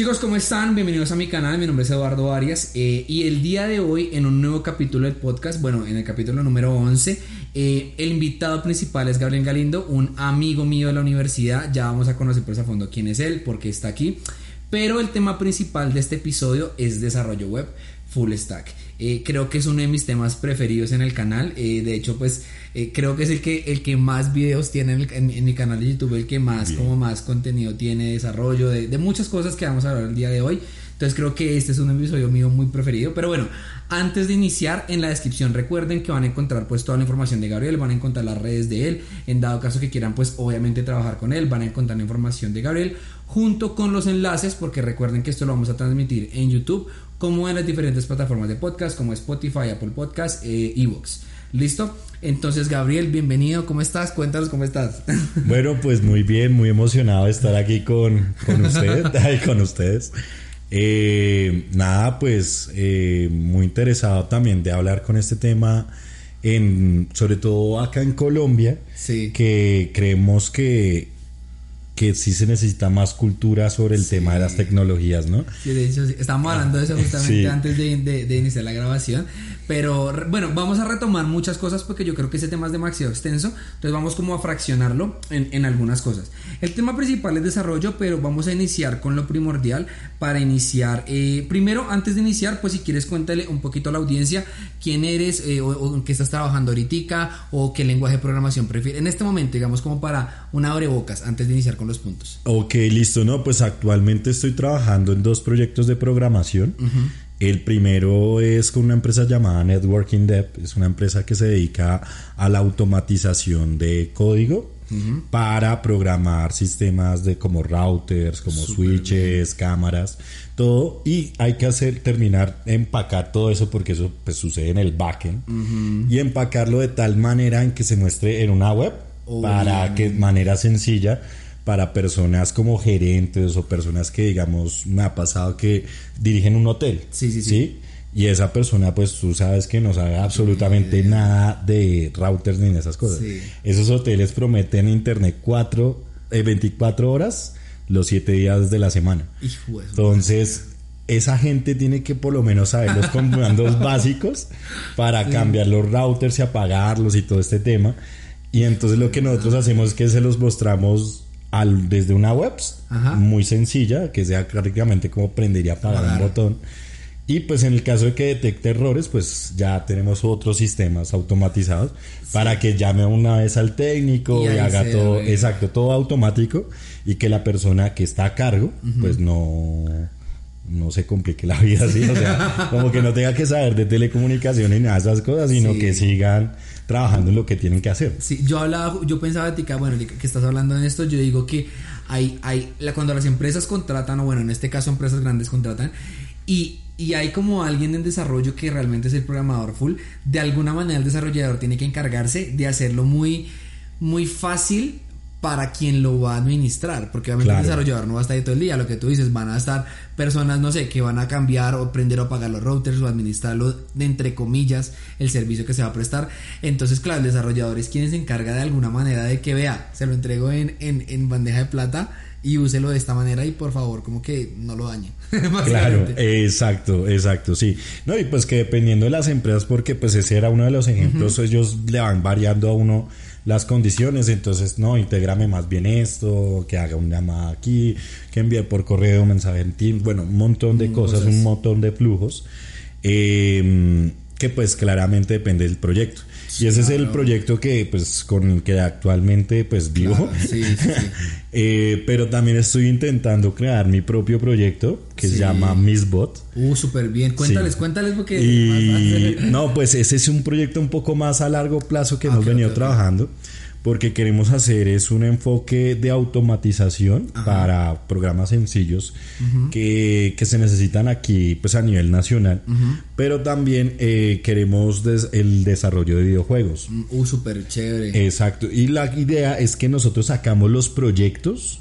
Chicos, ¿cómo están? Bienvenidos a mi canal, mi nombre es Eduardo Arias eh, y el día de hoy en un nuevo capítulo del podcast, bueno, en el capítulo número 11, eh, el invitado principal es Gabriel Galindo, un amigo mío de la universidad, ya vamos a conocer pues a fondo quién es él, por qué está aquí, pero el tema principal de este episodio es desarrollo web full stack. Eh, creo que es uno de mis temas preferidos en el canal. Eh, de hecho, pues eh, creo que es el que, el que más videos tiene en, mi canal de YouTube, el que más, como más contenido tiene, desarrollo, de, de, muchas cosas que vamos a hablar el día de hoy. Entonces creo que este es un episodio mío muy preferido. Pero bueno, antes de iniciar, en la descripción recuerden que van a encontrar pues toda la información de Gabriel, van a encontrar las redes de él. En dado caso que quieran pues obviamente trabajar con él, van a encontrar la información de Gabriel junto con los enlaces, porque recuerden que esto lo vamos a transmitir en YouTube como en las diferentes plataformas de podcast como Spotify, Apple Podcast, e Evox. ¿Listo? Entonces, Gabriel, bienvenido. ¿Cómo estás? Cuéntanos cómo estás. Bueno, pues muy bien, muy emocionado de estar aquí con, con ustedes. con ustedes. Eh, nada, pues eh, muy interesado también de hablar con este tema, en, sobre todo acá en Colombia, sí. que creemos que que sí se necesita más cultura sobre el tema de las tecnologías, ¿no? Sí, de hecho, estamos hablando de eso justamente antes de, iniciar la grabación. Pero bueno, vamos a retomar muchas cosas porque yo creo que ese tema es demasiado extenso. Entonces vamos como a fraccionarlo en, algunas cosas. El tema principal es desarrollo, pero vamos a iniciar con lo primordial para iniciar. Eh, primero, antes de iniciar, pues si quieres cuéntale un poquito a la audiencia quién eres eh, o, en qué estás trabajando ahorita o qué lenguaje de programación prefieres. En este momento, digamos como para una abrebocas antes de iniciar con los puntos. Ok, listo. No, pues actualmente estoy trabajando en dos proyectos de programación. El primero es con una empresa llamada Networking Dev. Es una empresa que se dedica a la automatización de código para programar sistemas de como routers, como switches, cámaras, todo. Y hay que hacer, terminar, empacar todo eso porque eso pues, sucede en el backend. Y empacarlo de tal manera en que se muestre en una web para que de manera sencilla para personas como gerentes o personas que, digamos, me ha pasado que dirigen un hotel. Sí, sí, sí. Y esa persona, pues tú sabes que no sabe absolutamente nada de routers ni de esas cosas. Esos hoteles prometen internet 4, 24 eh, horas los 7 días de la semana. Entonces, esa gente tiene que por lo menos saber los comandos básicos para cambiar los routers y apagarlos y todo este tema. Y entonces lo que nosotros hacemos es que se los mostramos al, desde una web muy sencilla, que sea prácticamente como prender y apagar un botón. Y pues en el caso de que detecte errores, pues ya tenemos otros sistemas automatizados para que llame una vez al técnico y, haga todo, exacto, todo automático y que la persona que está a cargo, pues no no se complique la vida así, o sea, como que no tenga que saber de telecomunicaciones ni nada de esas cosas, sino que sigan trabajando en lo que tienen que hacer. Sí, yo hablaba, yo pensaba que, bueno, que estás hablando en esto, yo digo que hay, hay, cuando las empresas contratan, o bueno, en este caso empresas grandes contratan, y, y hay como alguien en desarrollo que realmente es el programador full, de alguna manera el desarrollador tiene que encargarse de hacerlo muy, muy fácil para quien lo va a administrar, porque obviamente el desarrollador no va a estar ahí todo el día, lo que tú dices, van a estar personas, no sé, que van a cambiar o prender o apagar los routers o administrarlo de entre comillas el servicio que se va a prestar. Entonces, claro, el desarrollador es quien se encarga de alguna manera de que vea, se lo entrego en, en, bandeja de plata y úselo de esta manera y por favor como que no lo dañe. claro, exacto, exacto, sí. No, y pues que dependiendo de las empresas, porque pues ese era uno de los ejemplos, ellos le van variando a uno las condiciones, entonces no, intégrame más bien esto, que haga un llamada aquí, que envíe por correo, mensaje en Teams, bueno, un montón de cosas, un montón de flujos, eh, que pues claramente depende del proyecto y ese es el proyecto que, pues, con el que actualmente, pues, vivo. Eh, pero también estoy intentando crear mi propio proyecto que se llama Missbot. Uh, súper bien. Cuéntales, cuéntales porque... Y, no, pues ese es un proyecto un poco más a largo plazo que hemos venido trabajando porque queremos hacer es un enfoque de automatización para programas sencillos que, se necesitan aquí pues a nivel nacional, pero también eh, queremos el desarrollo de videojuegos. Mm, uh, súper chévere. Exacto, y la idea es que nosotros sacamos los proyectos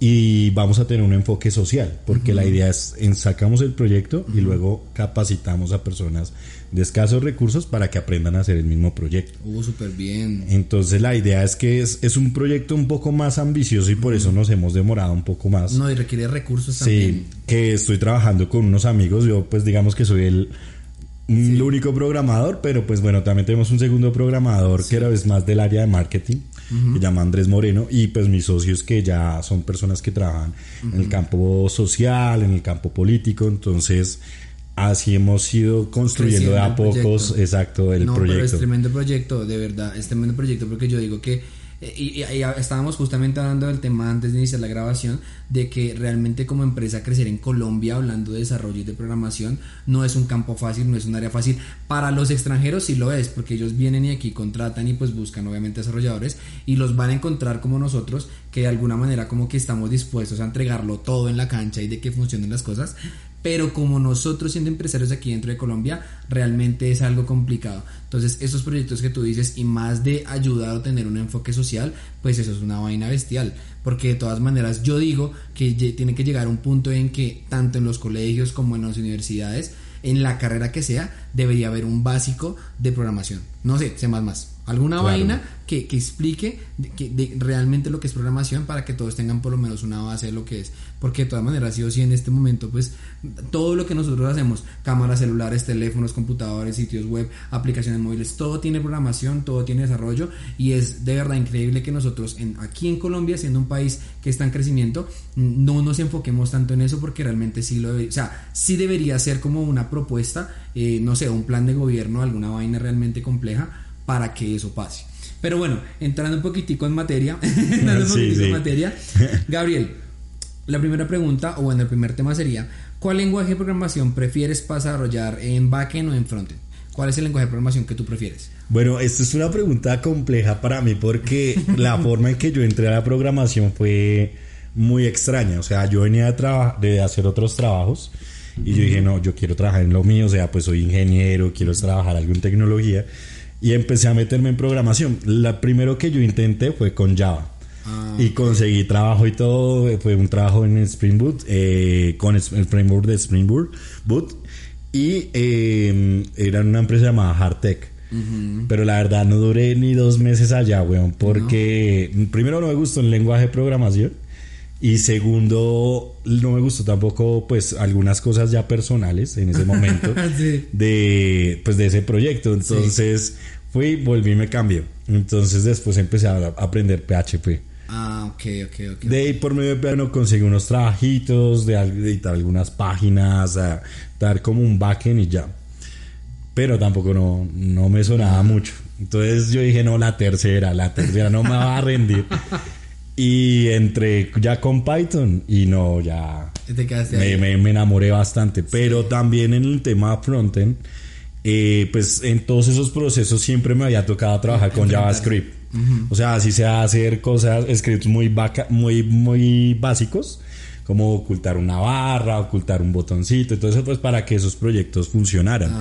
y vamos a tener un enfoque social, porque la idea es en sacamos el proyecto y luego capacitamos a personas de escasos recursos para que aprendan a hacer el mismo proyecto. Uh, súper bien. Entonces la idea es que es, es, un proyecto un poco más ambicioso y por eso nos hemos demorado un poco más. No, y requiere recursos sí, también. que estoy trabajando con unos amigos, yo pues digamos que soy el el único programador, pero pues bueno, también tenemos un segundo programador que era es más del área de marketing, que llama Andrés Moreno, y pues mis socios que ya son personas que trabajan en el campo social, en el campo político, entonces así hemos ido construyendo de a pocos, exacto, el no, proyecto. Pero es tremendo proyecto, de verdad, es tremendo proyecto porque yo digo que eh, y, estábamos justamente hablando del tema antes de iniciar la grabación, de que realmente como empresa crecer en Colombia, hablando de desarrollo y de programación, no es un campo fácil, no es un área fácil. Para los extranjeros sí lo es, porque ellos vienen y aquí contratan y pues buscan obviamente desarrolladores y los van a encontrar como nosotros, que de alguna manera como que estamos dispuestos a entregarlo todo en la cancha y de que funcionen las cosas, pero como nosotros siendo empresarios aquí dentro de Colombia, realmente es algo complicado. Entonces, esos proyectos que tú dices y más de ayudar a tener un enfoque social, pues eso es una vaina bestial, porque de todas maneras yo digo que tiene que llegar a un punto en que tanto en los colegios como en las universidades, en la carrera que sea, debería haber un básico de programación. No sé, sé más más. Alguna vaina que, que explique que, de realmente lo que es programación para que todos tengan por lo menos una base de lo que es. Porque de todas maneras, sí o sí, en este momento, pues todo lo que nosotros hacemos, cámaras celulares, teléfonos, computadores, sitios web, aplicaciones móviles, todo tiene programación, todo tiene desarrollo y es de verdad increíble que nosotros en, aquí en Colombia, siendo un país que está en crecimiento, no nos enfoquemos tanto en eso porque realmente sí lo o sea, sí debería ser como una propuesta, eh, no sé, un plan de gobierno, alguna vaina realmente compleja para que eso pase. Pero bueno, entrando un poquitico en materia, entrando un poquitico en materia, Gabriel, la primera pregunta, o bueno, el primer tema sería, ¿cuál lenguaje de programación prefieres para desarrollar en backend o en frontend? ¿Cuál es el lenguaje de programación que tú prefieres? Bueno, esto es una pregunta compleja para mí porque la forma en que yo entré a la programación fue muy extraña. O sea, yo venía de, de hacer otros trabajos y yo dije, no, yo quiero trabajar en lo mío. O sea, pues soy ingeniero, quiero trabajar algo en tecnología y empecé a meterme en programación. La primero que yo intenté fue con Java. Ah, y conseguí trabajo y todo. Fue un trabajo en Spring Boot, eh, con el framework de Spring Boot. Y eh, era una empresa llamada Hardtech. Pero la verdad no duré ni dos meses allá, weón. Porque primero no me gustó el lenguaje de programación. Y segundo, no me gustó tampoco, pues, algunas cosas ya personales en ese momento de, pues, de ese proyecto. Entonces, fui, volví y me cambié. Entonces, después empecé a aprender PHP. Ah, ok, ok, ok. De ahí por medio de PHP conseguí unos trabajitos, de editar algunas páginas, a dar como un backend y ya. Pero tampoco no, no me sonaba mucho. Entonces yo dije, no, la tercera, la tercera no me va a rendir. Y entré ya con Python y no, ya me, me, enamoré bastante. Pero también en el tema frontend, eh, pues en todos esos procesos siempre me había tocado trabajar con JavaScript. O sea, así se hacer cosas, scripts muy, muy, muy básicos, como ocultar una barra, ocultar un botoncito, entonces pues para que esos proyectos funcionaran.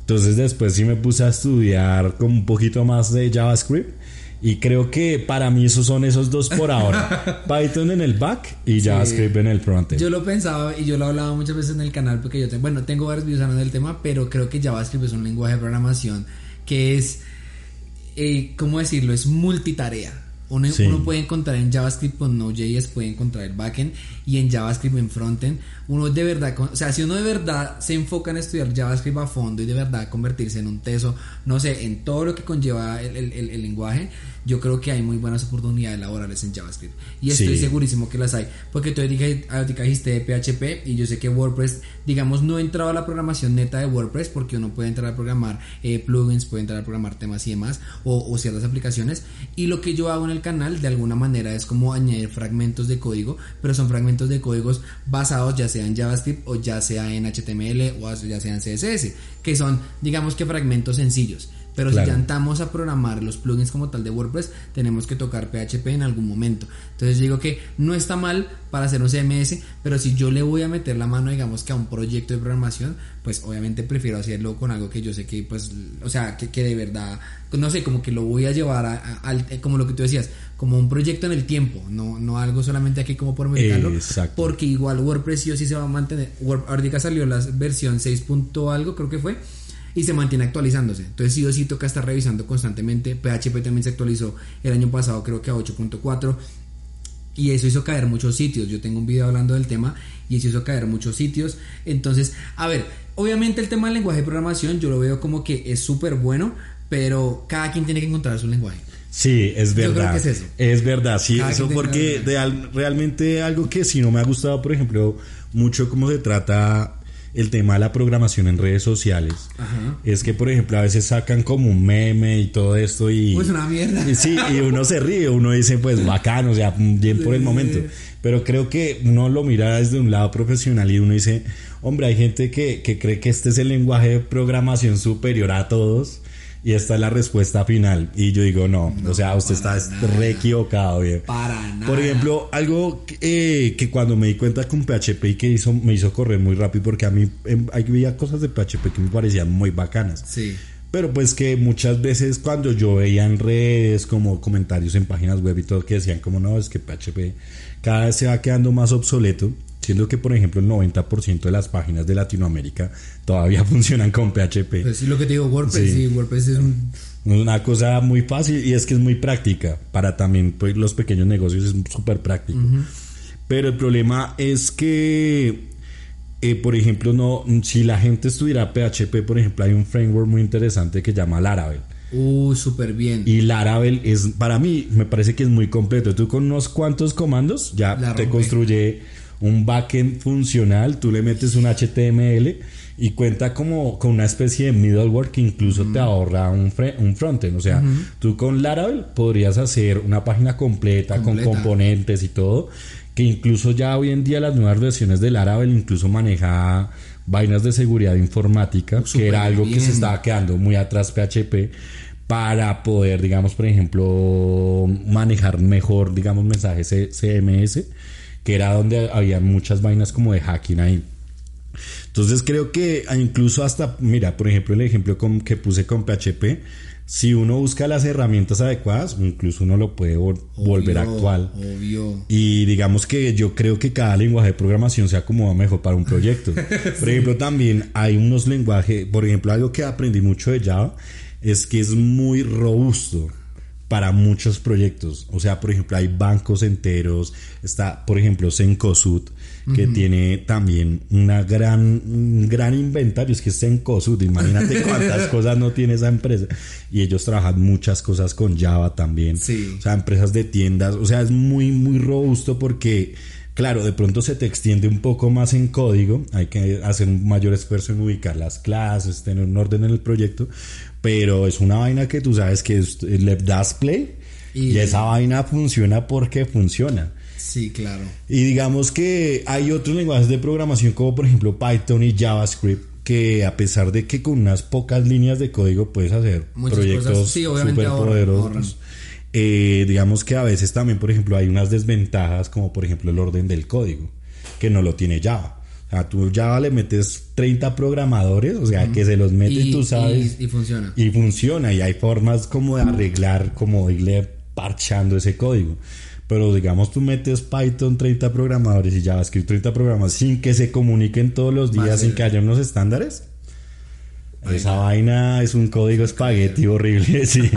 Entonces después sí me puse a estudiar con un poquito más de JavaScript y creo que para mí esos son esos dos por ahora. Python en el back y JavaScript en el frontend. Yo lo pensaba y yo lo hablaba muchas veces en el canal porque yo tengo, bueno, tengo varios videos hablando del tema, pero creo que JavaScript es un lenguaje de programación que es, eh, ¿cómo decirlo? Es multitarea. Uno, uno, puede encontrar en JavaScript con Node.js, puede encontrar el backend y en JavaScript en frontend. Uno de verdad, o sea, si uno de verdad se enfoca en estudiar JavaScript a fondo y de verdad convertirse en un teso, no sé, en todo lo que conlleva el, el, el lenguaje, yo creo que hay muy buenas oportunidades laborales en JavaScript. Y estoy segurísimo que las hay. Porque tú dijiste de PHP y yo sé que WordPress, digamos, no he entrado a la programación neta de WordPress porque uno puede entrar a programar eh, plugins, puede entrar a programar temas y demás, o, ciertas aplicaciones. Y lo que yo hago en el canal, de alguna manera, es como añadir fragmentos de código, pero son fragmentos de códigos basados ya sea en JavaScript o ya sea en HTML o ya sea en CSS, que son, digamos que fragmentos sencillos Pero si ya entramos a programar los plugins como tal de WordPress, tenemos que tocar PHP en algún momento. Entonces digo que no está mal para hacer un CMS, pero si yo le voy a meter la mano, digamos que a un proyecto de programación, pues obviamente prefiero hacerlo con algo que yo sé que, pues, o sea, que, que de verdad, no sé, como que lo voy a llevar a, como lo que tú decías, como un proyecto en el tiempo, no, no algo solamente aquí como por mercado, porque igual WordPress sí o sí se va a mantener. ahorita salió la versión 6. algo, creo que fue y se mantiene actualizándose. Entonces sí o sí toca estar revisando constantemente. PHP también se actualizó el año pasado creo que a 8.4 y eso hizo caer muchos sitios. Yo tengo un video hablando del tema y eso hizo caer muchos sitios. Entonces, a ver, obviamente el tema del lenguaje de programación yo lo veo como que es súper bueno, pero cada quien tiene que encontrar su lenguaje. Sí, es verdad. es, eso. es verdad, sí, eso porque realmente algo que si no me ha gustado, por ejemplo, mucho cómo se trata el tema de la programación en redes sociales es que, por ejemplo, a veces sacan como un meme y todo esto y... Pues una mierda. Y, sí, y uno se ríe, uno dice, pues bacán, o sea, bien por el momento. Pero creo que uno lo mira desde un lado profesional y uno dice, hombre, hay gente que, que cree que este es el lenguaje de programación superior a todos y esta es la respuesta final. Y yo digo, no, o sea, usted está re equivocado, bien. Para nada. Por ejemplo, algo eh, que cuando me di cuenta con PHP y que hizo, me hizo correr muy rápido, porque a mí em, había cosas de PHP que me parecían muy bacanas. Sí. Pero pues que muchas veces cuando yo veía en redes como comentarios en páginas web y todo que decían como no, es que PHP cada vez se va quedando más obsoleto siendo que por ejemplo el 90% de las páginas de Latinoamérica todavía funcionan con PHP. Pues sí, lo que te digo, WordPress, sí, WordPress es una cosa muy fácil y es que es muy práctica para también pues, los pequeños negocios es súper práctico. Pero el problema es que, eh, por ejemplo, no si la gente estuviera PHP, por ejemplo, hay un framework muy interesante que llama Laravel. Uh, súper bien. Y Laravel es, para mí, me parece que es muy completo. Tú con unos cuantos comandos ya te construye un backend funcional, tú le metes un HTML y cuenta como con una especie de middleware que incluso te ahorra un, un frontend. O sea, tú con Laravel podrías hacer una página completa, con componentes y todo, que incluso ya hoy en día las nuevas versiones de Laravel incluso maneja vainas de seguridad informática, que era algo que se estaba quedando muy atrás PHP para poder, digamos, por ejemplo, manejar mejor, digamos, mensajes CMS que era donde había muchas vainas como de hacking ahí. Entonces creo que incluso hasta, mira, por ejemplo, el ejemplo con, que puse con PHP, si uno busca las herramientas adecuadas, incluso uno lo puede volver actual. Obvio. Y digamos que yo creo que cada lenguaje de programación se acomoda mejor para un proyecto. Por ejemplo, también hay unos lenguajes, por ejemplo, algo que aprendí mucho de Java es que es muy robusto para muchos proyectos. O sea, por ejemplo, hay bancos enteros. Está, por ejemplo, Sencosud, que tiene también una gran, un gran inventario. Es que es Sencosud, imagínate cuántas cosas no tiene esa empresa. Y ellos trabajan muchas cosas con Java también. Sí. O sea, empresas de tiendas. O sea, es muy, muy robusto porque Claro, de pronto se te extiende un poco más en código, hay que hacer un mayor esfuerzo en ubicar las clases, tener un orden en el proyecto, pero es una vaina que tú sabes que le das play y, esa vaina funciona porque funciona. Sí, claro. Y digamos que hay otros lenguajes de programación como por ejemplo Python y JavaScript que a pesar de que con unas pocas líneas de código puedes hacer proyectos súper poderosos. Eh, digamos que a veces también, por ejemplo, hay unas desventajas como por ejemplo el orden del código, que no lo tiene Java. Sea, tú Java le metes 30 programadores, o sea, que se los metes, y, tú sabes. Y, funciona. Y funciona, y hay formas como de arreglar, como de irle parchando ese código. Pero digamos, tú metes Python 30 programadores y JavaScript 30 programadores sin que se comuniquen todos los días, sin que haya unos estándares. Esa vaina es un código espagueti horrible, sí.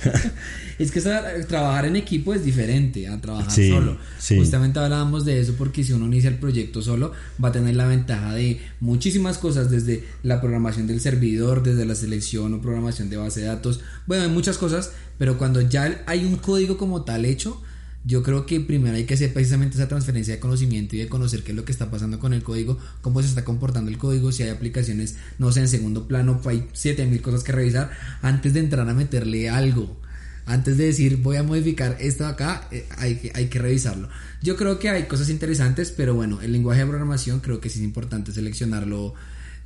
Es que trabajar en equipo es diferente a trabajar solo. Justamente hablábamos de eso porque si uno inicia el proyecto solo va a tener la ventaja de muchísimas cosas, desde la programación del servidor, desde la selección o programación de base de datos. Bueno, hay muchas cosas, pero cuando ya hay un código como tal hecho, yo creo que primero hay que hacer precisamente esa transferencia de conocimiento y de conocer qué es lo que está pasando con el código, cómo se está comportando el código, si hay aplicaciones, no sé, en segundo plano, hay 7000 cosas que revisar antes de entrar a meterle algo antes de decir voy a modificar esto acá, eh, hay, que, hay que revisarlo. Yo creo que hay cosas interesantes, pero bueno, el lenguaje de programación creo que sí es importante seleccionarlo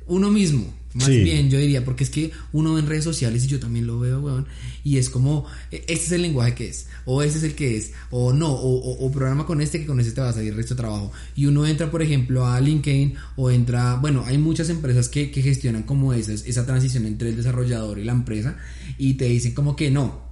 uno mismo. Más bien, yo diría, porque es que uno ve en redes sociales y yo también lo veo, weón, y es como, e, este es el lenguaje que es, o ese es el que es, o no, o, programa con este que con este te va a salir el resto de trabajo. Y uno entra, por ejemplo, a LinkedIn o entra, bueno, hay muchas empresas que, que gestionan como esas, esa transición entre el desarrollador y la empresa y te dicen como que no,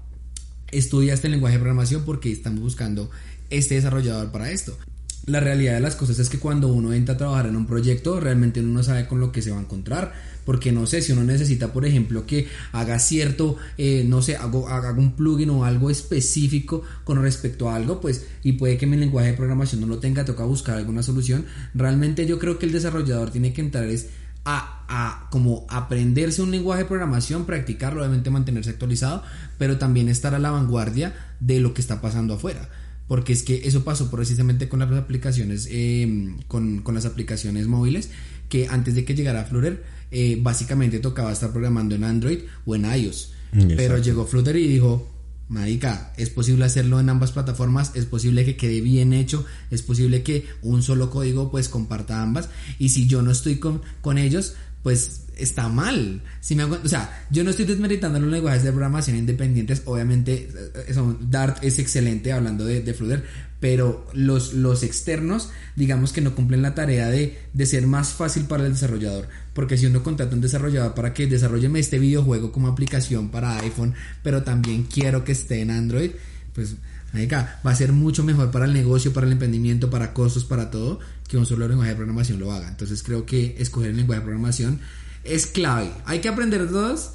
estudia este lenguaje de programación porque estamos buscando este desarrollador para esto la realidad de las cosas es que cuando uno entra a trabajar en un proyecto, realmente uno no sabe con lo que se va a encontrar. Porque no sé, si uno necesita, por ejemplo, que haga cierto, eh, no sé, hago, haga un plugin o algo específico con respecto a algo, pues, y puede que mi lenguaje de programación no lo tenga, toca buscar alguna solución. Realmente yo creo que el desarrollador tiene que entrar es a, a, como aprenderse un lenguaje de programación, practicarlo, obviamente mantenerse actualizado, pero también estar a la vanguardia de lo que está pasando afuera porque es que eso pasó precisamente con las aplicaciones, em, con, las aplicaciones móviles, que antes de que llegara Flutter, eh, básicamente tocaba estar programando en Android o en iOS. Pero llegó Flutter y dijo, Marica, es posible hacerlo en ambas plataformas, es posible que quede bien hecho, es posible que un solo código pues comparta ambas y si yo no estoy con, con ellos, pues está mal. Si me o sea, yo no estoy desmeritando los lenguajes de programación independientes. Obviamente, eh, Dart es excelente hablando de, de Flutter, pero los, los externos, digamos que no cumplen la tarea de, de, ser más fácil para el desarrollador. Porque si uno contrata a un desarrollador para que desarrolle este videojuego como aplicación para iPhone, pero también quiero que esté en Android, pues va a ser mucho mejor para el negocio, para el emprendimiento, para costos, para todo, que un solo lenguaje de programación lo haga. Entonces creo que escoger el lenguaje de programación es clave. Hay que aprender todos,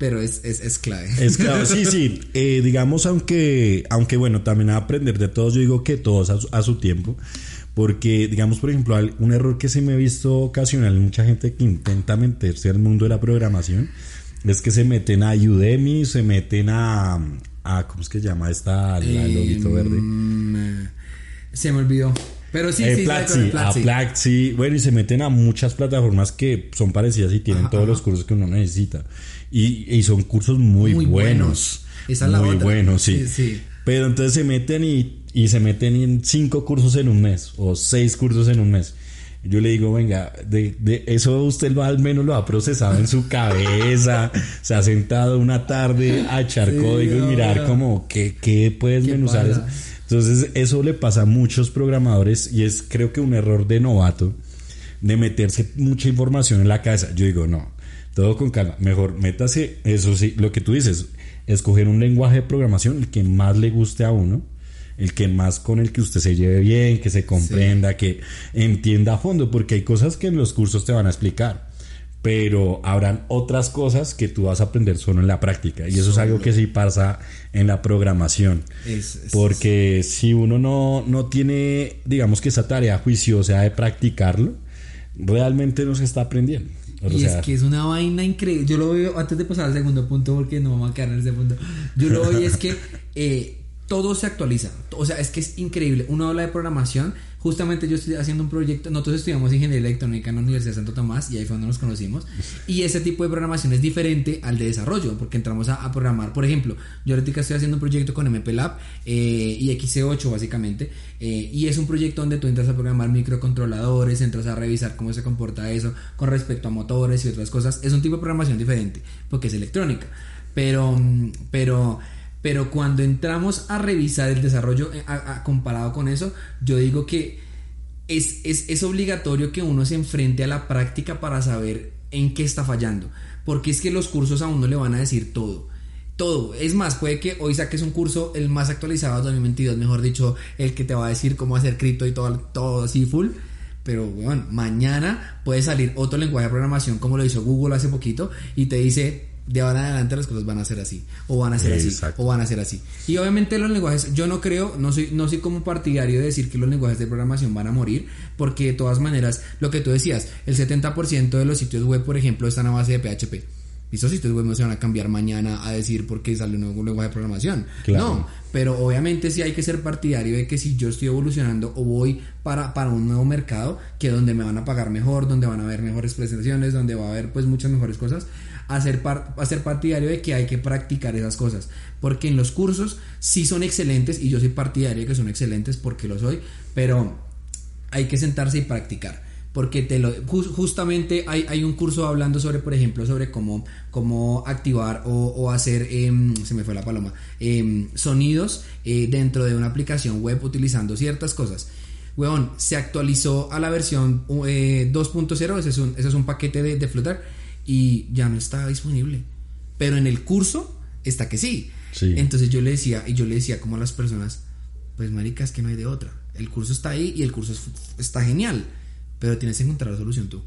pero es, es, clave. Es clave, sí, sí. Eh, digamos, aunque, aunque bueno, también aprender de todos, yo digo que todos a su, tiempo. Porque, digamos, por ejemplo, un error que se me ha visto ocasional en mucha gente que intenta meterse al mundo de la programación es que se meten a Udemy, se meten a, a ¿cómo es que se llama esta? La, lobito verde. Em, se me olvidó. Pero sí, eh, sí, Platzi, a Platzi. Bueno, y se meten a muchas plataformas que son parecidas y tienen todos los cursos que uno necesita. Y, y son cursos muy, buenos. muy buenos, sí. sí. Pero entonces se meten y, y se meten en cinco cursos en un mes o seis cursos en un mes. Yo le digo, venga, de, de eso usted lo, al menos lo ha procesado en su cabeza, se ha sentado una tarde a echar código y mirar como qué, qué puedes menuzar eso. Entonces eso le pasa a muchos programadores y es creo que un error de novato de meterse mucha información en la cabeza. Yo digo, no, todo con calma, mejor métase, eso sí, lo que tú dices, escoger un lenguaje de programación el que más le guste a uno el que más con el que usted se lleve bien, que se comprenda, que entienda a fondo, porque hay cosas que en los cursos te van a explicar, pero habrán otras cosas que tú vas a aprender solo en la práctica, y eso es algo que sí pasa en la programación, porque si uno no, no tiene, digamos que esa tarea juiciosa de practicarlo, realmente no se está aprendiendo. Y es que es una vaina increíble. Yo lo veo, antes de pasar al segundo punto, porque no vamos a quedar en ese punto. Yo lo veo es que eh, todo se actualiza. O sea, es que es increíble. Uno habla de programación. Justamente yo estoy haciendo un proyecto. Nosotros estudiamos ingeniería electrónica en la Universidad de Santo Tomás y ahí fue donde nos conocimos. Y ese tipo de programación es diferente al de desarrollo, porque entramos a, programar. Por ejemplo, yo ahorita estoy haciendo un proyecto con MP Lab eh, y XC8 básicamente. Eh, y es un proyecto donde tú entras a programar microcontroladores, entras a revisar cómo se comporta eso con respecto a motores y otras cosas. Es un tipo de programación diferente, porque es electrónica. Pero, pero pero cuando entramos a revisar el desarrollo eh, comparado con eso, yo digo que es, es, obligatorio que uno se enfrente a la práctica para saber en qué está fallando. Porque es que los cursos a uno le van a decir todo. Todo. Es más, puede que hoy saques un curso el más actualizado de 2022, mejor dicho, el que te va a decir cómo hacer cripto y todo, todo así full. Pero bueno, mañana puede salir otro lenguaje de programación como lo hizo Google hace poquito y te dice de ahora en adelante las cosas van a ser así, o van a ser así, o van a ser así. Y obviamente los lenguajes, yo no creo, no soy, no soy como partidario de decir que los lenguajes de programación van a morir, porque de todas maneras, lo que tú decías, el 70% de los sitios web, por ejemplo, están a base de PHP. Y esos sitios web no se van a cambiar mañana a decir porque sale un nuevo lenguaje de programación. No, pero obviamente sí hay que ser partidario de que si yo estoy evolucionando o voy para, para un nuevo mercado, que donde me van a pagar mejor, donde van a haber mejores presentaciones, donde va a haber pues muchas mejores cosas, a ser, partidario de que hay que practicar esas cosas. Porque en los cursos sí son excelentes y yo soy partidario de que son excelentes porque lo soy, pero hay que sentarse y practicar. Porque te lo, justamente hay, hay, un curso hablando sobre, por ejemplo, sobre cómo, cómo activar o, hacer, em, se me fue la paloma, em, sonidos eh, dentro de una aplicación web utilizando ciertas cosas. Weón, se actualizó a la versión 2.0, ese, es un, ese es un paquete de, de Flutter y ya no está disponible. Pero en el curso está que sí. Entonces yo le decía, y yo le decía como a las personas, pues marica, es que no hay de otra. El curso está ahí y el curso está genial, pero tienes que encontrar la solución tú.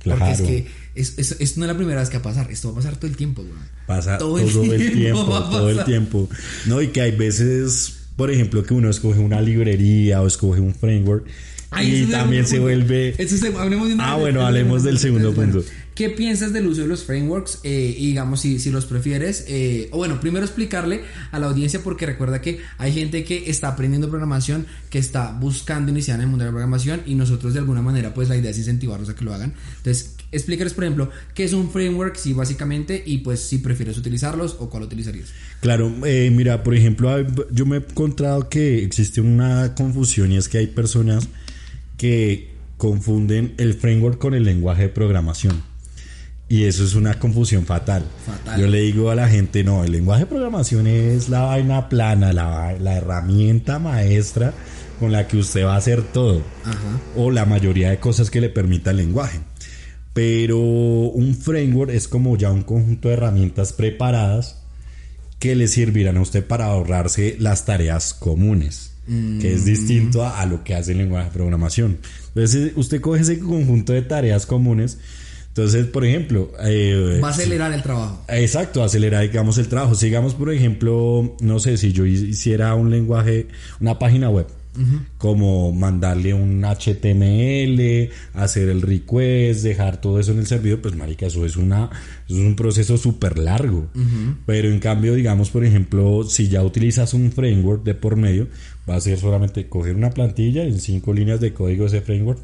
Claro. Porque es que es, es, no es la primera vez que va a pasar, esto va a pasar todo el tiempo, Pasa todo, el tiempo, todo el tiempo. No, y que hay veces, por ejemplo, que uno escoge una librería o escoge un framework y también se vuelve. ah, bueno, hablemos del segundo punto. ¿Qué piensas del uso de los frameworks? Eh, y digamos, si, si los prefieres. Eh, o bueno, primero explicarle a la audiencia, porque recuerda que hay gente que está aprendiendo programación, que está buscando iniciar en el mundo de la programación, y nosotros de alguna manera, pues la idea es incentivarlos a que lo hagan. Entonces, explícales, por ejemplo, qué es un framework, sí, básicamente, y pues si prefieres utilizarlos o cuál utilizarías. Claro, eh, mira, por ejemplo, yo me he encontrado que existe una confusión y es que hay personas que confunden el framework con el lenguaje de programación. Y eso es una confusión fatal. Yo le digo a la gente, no, el lenguaje de programación es la vaina plana, la, la herramienta maestra con la que usted va a hacer todo. O la mayoría de cosas que le permita el lenguaje. Pero un framework es como ya un conjunto de herramientas preparadas que le servirán a usted para ahorrarse las tareas comunes que es distinto a, lo que hace el lenguaje de programación. Entonces, usted coge ese conjunto de tareas comunes. Entonces, por ejemplo... Eh, Va a acelerar el trabajo. Exacto, acelerar, digamos, el trabajo. Sigamos, por ejemplo, no sé, si yo hiciera un lenguaje, una página web como mandarle un HTML, hacer el request, dejar todo eso en el servidor, pues marica, eso es una es un proceso súper largo. Pero en cambio, digamos, por ejemplo, si ya utilizas un framework de por medio, va a ser solamente coger una plantilla en cinco líneas de código de ese framework,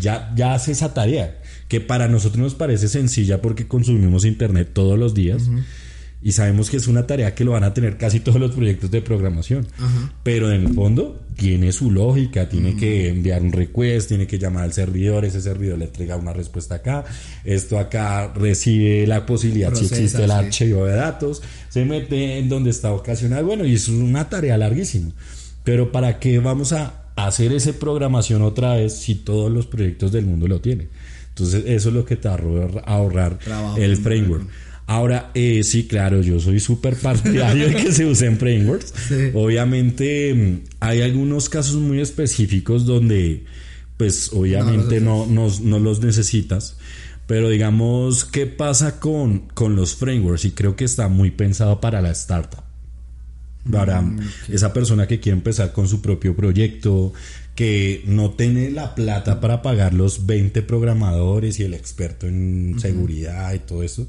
ya, ya hace esa tarea, que para nosotros nos parece sencilla porque consumimos internet todos los días y sabemos que es una tarea que lo van a tener casi todos los proyectos de programación. Pero en el fondo tiene su lógica, tiene que enviar un request, tiene que llamar al servidor, ese servidor le entrega una respuesta acá, esto acá recibe la posibilidad si existe el archivo de datos, se mete en donde está ocasionado, bueno, y es una tarea larguísima. Pero ¿para qué vamos a hacer esa programación otra vez si todos los proyectos del mundo lo tienen? Entonces eso es lo que te va a ahorrar el framework. Ahora, eh, sí, claro, yo soy súper partidario de que se usen frameworks. Obviamente, mm, hay algunos casos muy específicos donde, pues, obviamente no, no, los necesitas. Pero digamos, ¿qué pasa con, con los frameworks? Y creo que está muy pensado para la startup. Para mm, esa persona que quiere empezar con su propio proyecto, que no tiene la plata para pagar los 20 programadores y el experto en seguridad y todo eso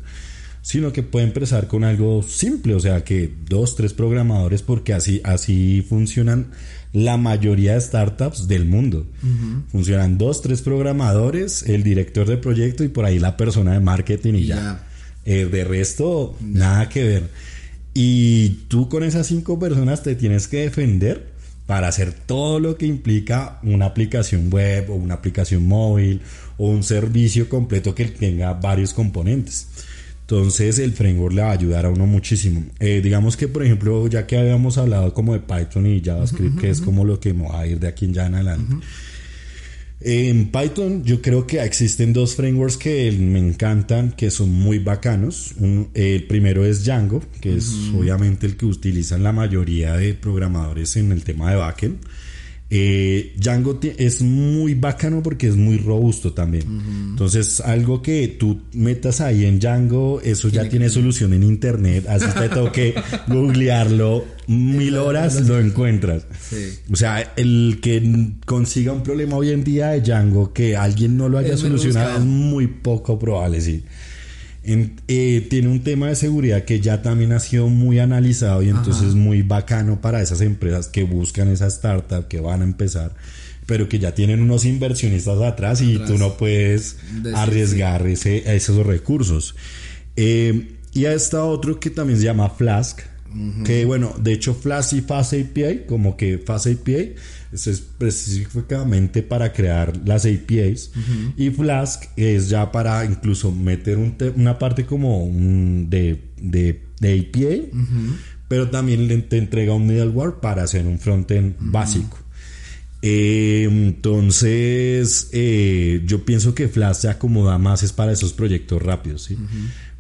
sino que puede empezar con algo simple, o sea, que dos, tres programadores, porque así, así funcionan la mayoría de startups del mundo. Funcionan dos, tres programadores, el director de proyecto y por ahí la persona de marketing y ya. Eh, de resto, nada que ver. Y tú con esas cinco personas te tienes que defender para hacer todo lo que implica una aplicación web o una aplicación móvil o un servicio completo que tenga varios componentes. Entonces el framework le va a ayudar a uno muchísimo. Eh, digamos que, por ejemplo, ya que habíamos hablado como de Python y JavaScript, que es como lo que va a ir de aquí en ya en adelante. En Python yo creo que existen dos frameworks que me encantan, que son muy bacanos. el primero es Django, que es obviamente el que utilizan la mayoría de programadores en el tema de backend. Eh, Django es muy bacano porque es muy robusto también. Entonces, algo que tú metas ahí en Django, eso ya tiene solución en internet. Así te toque googlearlo mil horas, lo encuentras. O sea, el que consiga un problema hoy en día de Django que alguien no lo haya solucionado es muy poco probable, sí. Eh, tiene un tema de seguridad que ya también ha sido muy analizado y entonces es muy bacano para esas empresas que buscan esa startup, que van a empezar, pero que ya tienen unos inversionistas atrás y tú no puedes arriesgar ese, esos recursos. Eh, y está otro que también se llama Flask, Que bueno, de hecho Flash y Fast API, como que Fast API es específicamente para crear las APIs y Flask es ya para incluso meter una parte como de, de, API, pero también te entrega un middleware para hacer un frontend básico. Eh, entonces, eh, yo pienso que Flash se acomoda más es para esos proyectos rápidos, ¿sí?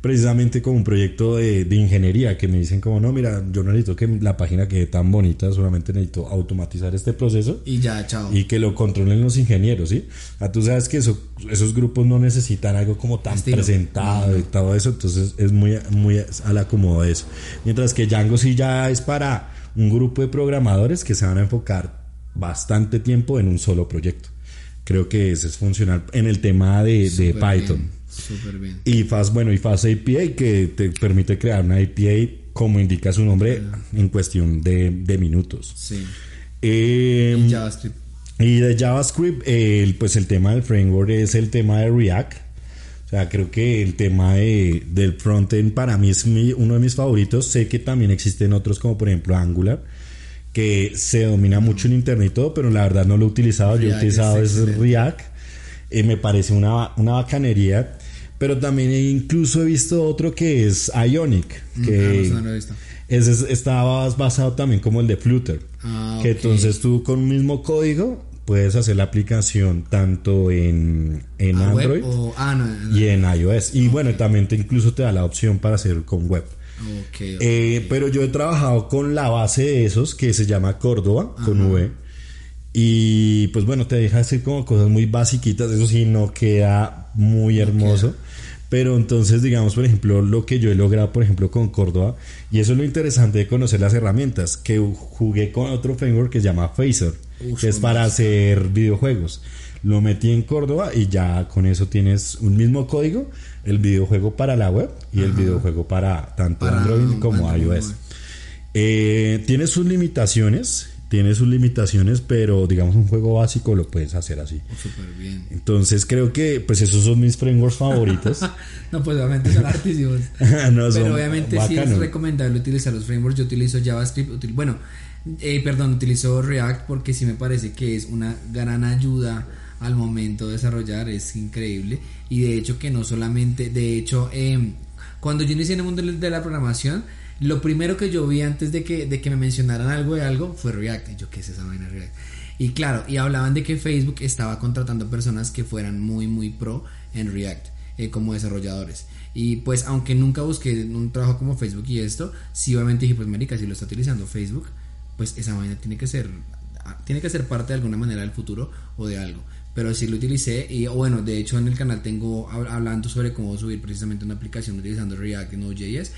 Precisamente como un proyecto de, ingeniería que me dicen como, no, mira, yo no necesito que la página quede tan bonita, solamente necesito automatizar este proceso. Y ya, chao. Y que lo controlen los ingenieros, ¿sí? Ah, tú sabes que eso, esos grupos no necesitan algo como tan presentado y todo eso, entonces es muy, muy al acomodo de eso. Mientras que Django sí ya es para un grupo de programadores que se van a enfocar bastante tiempo en un solo proyecto. Creo que ese es funcional en el tema de, Python. Súper bien. Y Fast, bueno, y Fast API que te permite crear una API como indica su nombre en cuestión de, minutos. Sí. Em, y JavaScript. Y de JavaScript, el, pues el tema del framework es el tema de React. O sea, creo que el tema de, del frontend para mí es uno de mis favoritos. Sé que también existen otros como por ejemplo Angular que se domina mucho en internet y todo, pero la verdad no lo he utilizado. Yo he utilizado es, React. y me parece una, una bacanería. Pero también incluso he visto otro que es Ionic. Mm, que ah, estaba basado también como el de Flutter. Ah, que entonces tú con un mismo código puedes hacer la aplicación tanto en, en Android y en iOS. Y bueno, también te incluso te da la opción para hacer con web. Eh, pero yo he trabajado con la base de esos que se llama Córdoba, con V. Y pues bueno, te deja hacer como cosas muy basiquitas, eso sí, no queda muy hermoso. Pero entonces, digamos, por ejemplo, lo que yo he logrado, por ejemplo, con Córdoba, y eso es lo interesante de conocer las herramientas, que jugué con otro framework que se llama Phaser, que es para hacer videojuegos. Lo metí en Córdoba y ya con eso tienes un mismo código, el videojuego para la web y el videojuego para tanto Android como iOS. Eh, tiene sus limitaciones, tiene sus limitaciones, pero digamos un juego básico lo puedes hacer así. Oh, bien. Entonces creo que pues esos son mis frameworks favoritos. no, pues obviamente son artísimos. pero obviamente sí es recomendable utilizar los frameworks. Yo utilizo JavaScript, bueno, eh, perdón, utilizo React porque sí me parece que es una gran ayuda al momento de desarrollar, es increíble. Y de hecho que no solamente, de hecho, em, cuando yo inicié en el mundo de la programación, lo primero que yo vi antes de que, de que me mencionaran algo de algo fue React. Y yo, ¿qué es esa vaina React? Y claro, y hablaban de que Facebook estaba contratando personas que fueran muy, muy pro en React eh, como desarrolladores. Y pues, aunque nunca busqué un trabajo como Facebook y esto, sí, obviamente dije, pues, América, si lo está utilizando Facebook, pues esa vaina tiene que ser, tiene que ser parte de alguna manera del futuro o de algo pero sí lo utilicé y bueno, de hecho en el canal tengo hablando sobre cómo subir precisamente una aplicación utilizando React y Node.js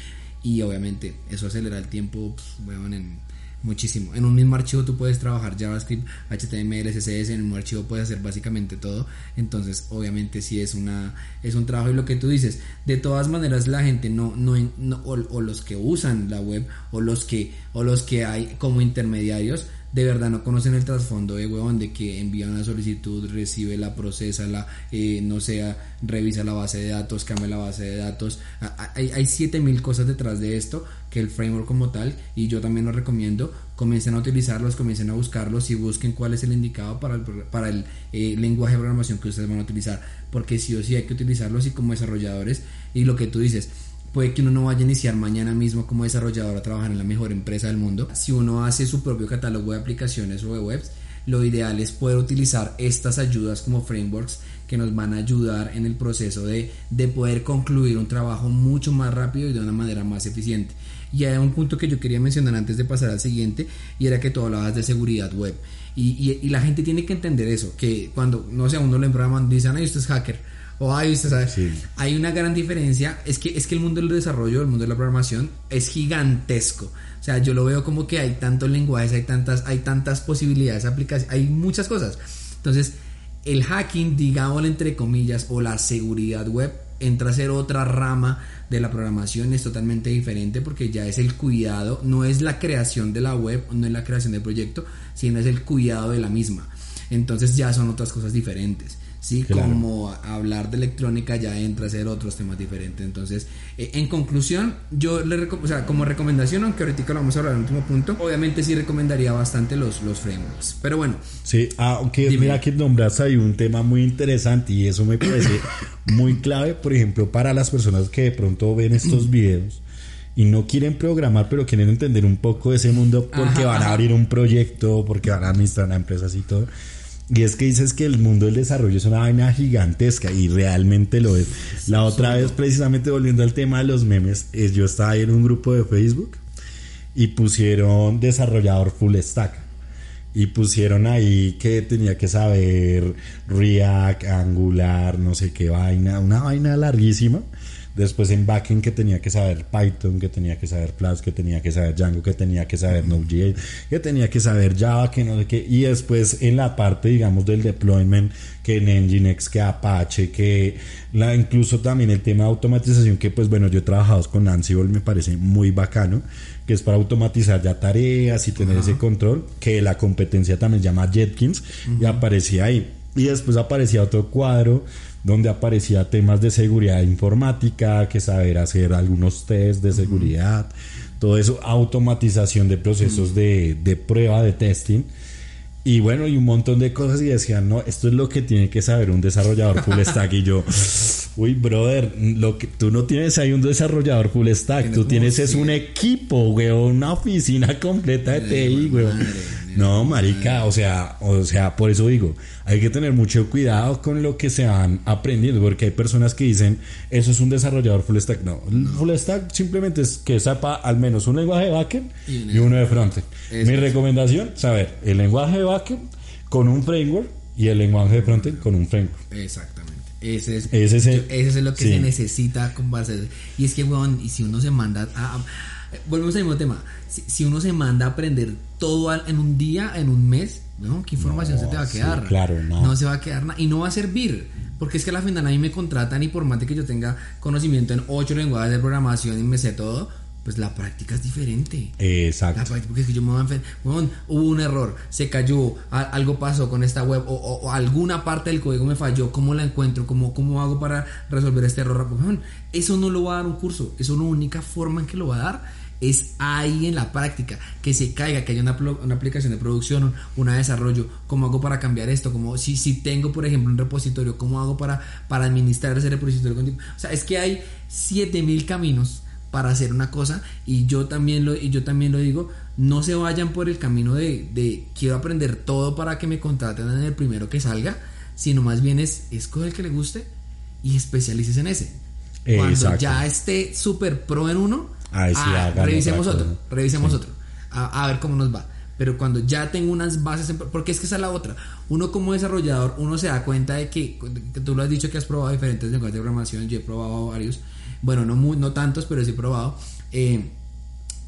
y obviamente eso acelera el tiempo en, muchísimo. En un mismo archivo tú puedes trabajar JavaScript, HTML, CSS, en un archivo puedes hacer básicamente todo. Entonces, obviamente sí es una es un trabajo y lo que tú dices, de todas maneras la gente no no, o, o, los que usan la web o los que o los que hay como intermediarios de verdad no conocen el trasfondo de huevón de que envía una solicitud, recibe la, procesa la, eh, no sea, revisa la base de datos, cambia la base de datos. Hay, hay 7000 cosas detrás de esto que el framework como tal, y yo también lo recomiendo, comiencen a utilizarlos, comiencen a buscarlos y busquen cuál es el indicado para el, para el eh, lenguaje de programación que ustedes van a utilizar, porque sí o sí hay que utilizarlos y como desarrolladores, y lo que tú dices, Puede que uno no vaya a iniciar mañana mismo como desarrollador a trabajar en la mejor empresa del mundo. Si uno hace su propio catálogo de aplicaciones o de webs, lo ideal es poder utilizar estas ayudas como frameworks que nos van a ayudar en el proceso de, de, poder concluir un trabajo mucho más rápido y de una manera más eficiente. Y hay un punto que yo quería mencionar antes de pasar al siguiente, y era que tú hablabas de seguridad web. Y, y, la gente tiene que entender eso, que cuando, no sé, uno le programan, dicen, ay, usted es hacker o hay, usted hay una gran diferencia. Es que, es que el mundo del desarrollo, el mundo de la programación es gigantesco. O sea, yo lo veo como que hay tantos lenguajes, hay tantas, hay tantas posibilidades, aplicaciones, hay muchas cosas. Entonces, el hacking, digámoslo entre comillas, o la seguridad web, entra a ser otra rama de la programación, es totalmente diferente porque ya es el cuidado, no es la creación de la web, no es la creación del proyecto, sino es el cuidado de la misma. Entonces ya son otras cosas diferentes ¿sí? Como hablar de electrónica ya entra a ser otros temas diferentes. Entonces, eh, en conclusión, yo le o sea, como recomendación, aunque ahorita lo vamos a hablar en el último punto, obviamente sí recomendaría bastante los, los frameworks. Pero bueno. Sí, aunque mira que nombras ahí un tema muy interesante y eso me parece muy clave, por ejemplo, para las personas que de pronto ven estos videos y no quieren programar, pero quieren entender un poco de ese mundo porque van a abrir un proyecto, porque van a administrar una empresa y todo. Y es que dices que el mundo del desarrollo es una vaina gigantesca y realmente lo es. La otra vez, precisamente volviendo al tema de los memes, es, yo estaba ahí en un grupo de Facebook y pusieron desarrollador full stack. Y pusieron ahí que tenía que saber React, Angular, no sé qué vaina, una vaina larguísima. Después en backend que tenía que saber Python, que tenía que saber Flask, que tenía que saber Django, que tenía que saber Node.js, que tenía que saber Java, que no sé qué. Y después en la parte, digamos, del deployment, que en Nginx, que Apache, que la, incluso también el tema de automatización, que pues bueno, yo he trabajado con Ansible, me parece muy bacano, que es para automatizar ya tareas y tener ese control, que la competencia también se llama Jetkins, y aparecía ahí. Y después aparecía otro cuadro donde aparecía temas de seguridad informática, que saber hacer algunos test de seguridad, todo eso, automatización de procesos de, de, prueba, de testing. Y bueno, y un montón de cosas y decían, no, esto es lo que tiene que saber un desarrollador full stack. y yo, uy, brother, lo que tú no tienes ahí un desarrollador full stack, tú tienes es un equipo, weón, una oficina completa de TI, weón. No, marica, o sea, o sea, por eso digo, hay que tener mucho cuidado con lo que se van aprendiendo, porque hay personas que dicen, eso es un desarrollador full stack. No, full stack simplemente es que sepa al menos un lenguaje de backend y, uno de frontend. Mi recomendación, saber el lenguaje de backend con un framework y el lenguaje de frontend con un framework. Exactamente. Ese es, ese es, lo que se necesita con base. Y es que, weón, y si uno se manda a volvemos al mismo tema. Si, uno se manda a aprender todo en un día, en un mes, ¿no? ¿Qué información se te va a quedar? claro, no. No se va a quedar nada. Y no va a servir. Porque es que a la final a mí me contratan y por más de que yo tenga conocimiento en ocho lenguajes de programación y me sé todo, pues la práctica es diferente. Exacto. porque es que yo me voy a hubo un error, se cayó, algo pasó con esta web o, alguna parte del código me falló, ¿cómo la encuentro? ¿Cómo, cómo hago para resolver este error? eso no lo va a dar un curso, eso es la única forma en que lo va a dar es ahí en la práctica, que se caiga, que haya una, una, aplicación de producción, una desarrollo, cómo hago para cambiar esto, como si, si tengo, por ejemplo, un repositorio, cómo hago para, para administrar ese repositorio. O sea, es que hay 7000 caminos para hacer una cosa y yo también lo, y yo también lo digo, no se vayan por el camino de, de quiero aprender todo para que me contraten en el primero que salga, sino más bien es escoge el que le guste y especialices en ese. Cuando ya esté súper pro en uno, ah, revisemos otro, revisemos otro, a, ver cómo nos va. Pero cuando ya tengo unas bases, porque es que esa es la otra. Uno como desarrollador, uno se da cuenta de que, tú lo has dicho que has probado diferentes lenguajes de programación, yo he probado varios, bueno, no, no tantos, pero sí he probado. Eh,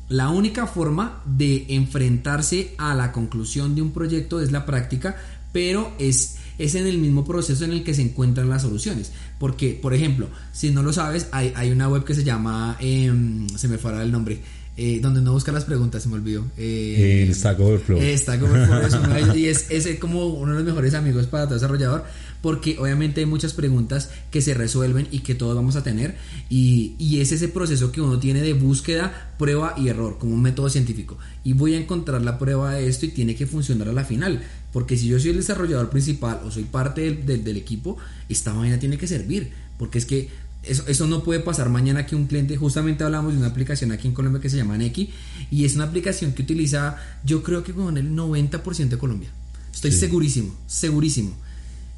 la única forma de enfrentarse a la conclusión de un proyecto es la práctica, pero es, es en el mismo proceso en el que se encuentran las soluciones. Porque, por ejemplo, si no lo sabes, hay, hay una web que se llama, em, se me fuera el nombre, eh, donde no busca las preguntas, se me olvidó. Eh, Stack Overflow. Stack Overflow y es, es como uno de los mejores amigos para todo desarrollador porque obviamente hay muchas preguntas que se resuelven y que todos vamos a tener y, y, es ese proceso que uno tiene de búsqueda, prueba y error como un método científico. Y voy a encontrar la prueba de esto y tiene que funcionar a la final porque si yo soy el desarrollador principal o soy parte del, del, equipo, esta mañana tiene que servir porque es que eso, eso, no puede pasar mañana que un cliente, justamente hablamos de una aplicación aquí en Colombia que se llama Neki y es una aplicación que utiliza yo creo que con el 90% de Colombia. Estoy segurísimo, segurísimo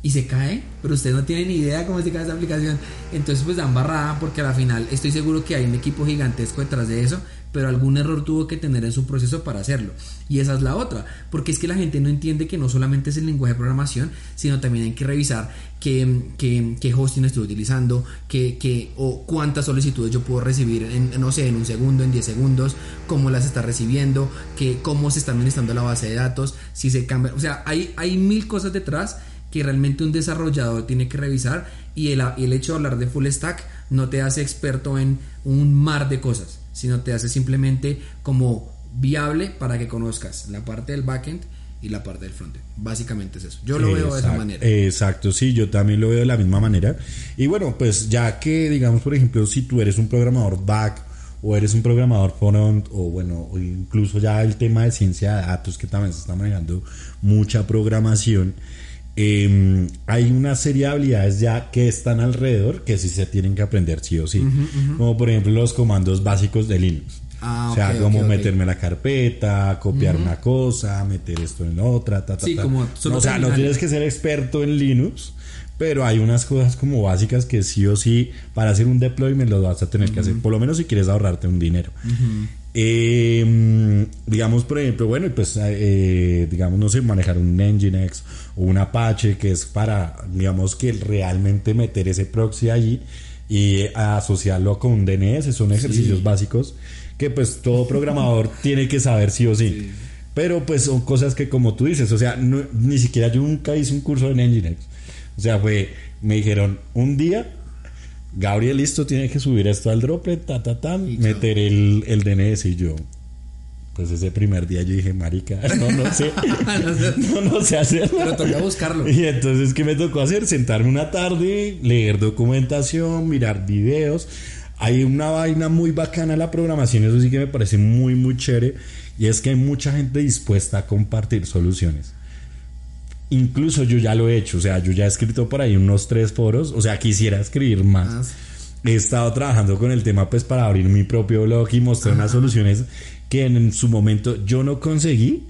y se cae, pero ustedes no tienen ni idea cómo se cae esa aplicación. Entonces pues dan barrada porque a la final estoy seguro que hay un equipo gigantesco detrás de eso, pero algún error tuvo que tener en su proceso para hacerlo. Y esa es la otra, porque es que la gente no entiende que no solamente es el lenguaje de programación, sino también hay que revisar qué, qué, hosting estoy utilizando, qué, o cuántas solicitudes yo puedo recibir en, no sé, en un segundo, en 10 segundos, cómo las está recibiendo, que, cómo se está administrando la base de datos, si se cambia, o sea, hay, hay mil cosas detrás que realmente un desarrollador tiene que revisar y el, el hecho de hablar de full stack no te hace experto en un mar de cosas, sino te hace simplemente como viable para que conozcas la parte del backend y la parte del frontend. Básicamente es eso. Yo lo veo de esa manera. Exacto, sí, yo también lo veo de la misma manera. Y bueno, pues ya que, digamos, por ejemplo, si tú eres un programador back o eres un programador front o bueno, o incluso ya el tema de ciencia de datos que también se está manejando mucha programación. Em, hay una serie de habilidades ya que están alrededor que sí se tienen que aprender sí o sí. Como por ejemplo los comandos básicos de Linux. Ah, o sea, como meterme la carpeta, copiar una cosa, meter esto en otra, ta, ta, sí, Como o sea, no tienes que ser experto en Linux, pero hay unas cosas como básicas que sí o sí, para hacer un deployment lo vas a tener que hacer, por lo menos si quieres ahorrarte un dinero. Em, digamos, por ejemplo, bueno, pues, eh, digamos, no sé, manejar un Nginx o un Apache, que es para, digamos, que realmente meter ese proxy allí y asociarlo con un DNS, son ejercicios básicos que pues todo programador tiene que saber sí o sí. Pero pues son cosas que como tú dices, o sea, ni siquiera yo nunca hice un curso en Nginx. O sea, fue, me dijeron, un día, Gabriel, listo, tiene que subir esto al droplet, ta, ta, ta, meter el, el DNS y yo. Pues ese primer día yo dije, marica, no, no sé, no, no sé hacerlo. Pero tocó buscarlo. Y entonces, ¿qué me tocó hacer? Sentarme una tarde, leer documentación, mirar videos hay una vaina muy bacana en la programación, eso sí que me parece muy, muy chévere, y es que hay mucha gente dispuesta a compartir soluciones. Incluso yo ya lo he hecho, o sea, yo ya he escrito por ahí unos tres foros, o sea, quisiera escribir más. Ah, he estado trabajando con el tema pues para abrir mi propio blog y mostrar unas soluciones que en su momento yo no conseguí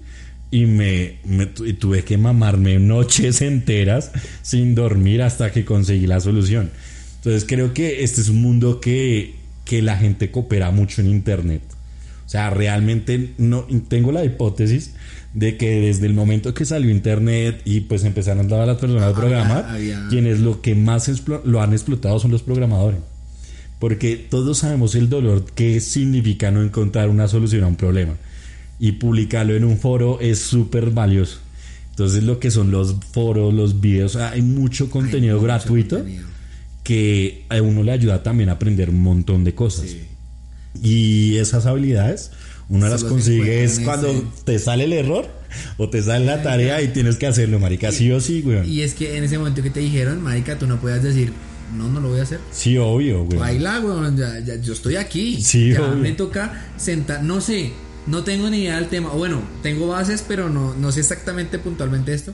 y me, me, tuve que mamarme noches enteras sin dormir hasta que conseguí la solución. Entonces creo que este es un mundo que, que la gente coopera mucho en Internet. O sea, realmente no tengo la hipótesis de que desde el momento que salió Internet y pues empezaron a dar a las personas a programar, quienes lo que más lo han explotado son los programadores. Porque todos sabemos el dolor que significa no encontrar una solución a un problema. Y publicarlo en un foro es súper valioso. Entonces lo que son los foros, los videos, hay mucho contenido gratuito que a uno le ayuda también a aprender un montón de cosas. Y esas habilidades uno las consigue es cuando te sale el error o te sale la tarea y tienes que hacerlo, marica, sí o sí, güey. Y es que en ese momento que te dijeron, marica, tú no puedes decir, no, no lo voy a hacer. Sí, obvio, güey. Baila, güey, ya, yo estoy aquí. Sí, ya me toca sentar, no sé, no tengo ni idea del tema. Bueno, tengo bases, pero no, no sé exactamente puntualmente esto.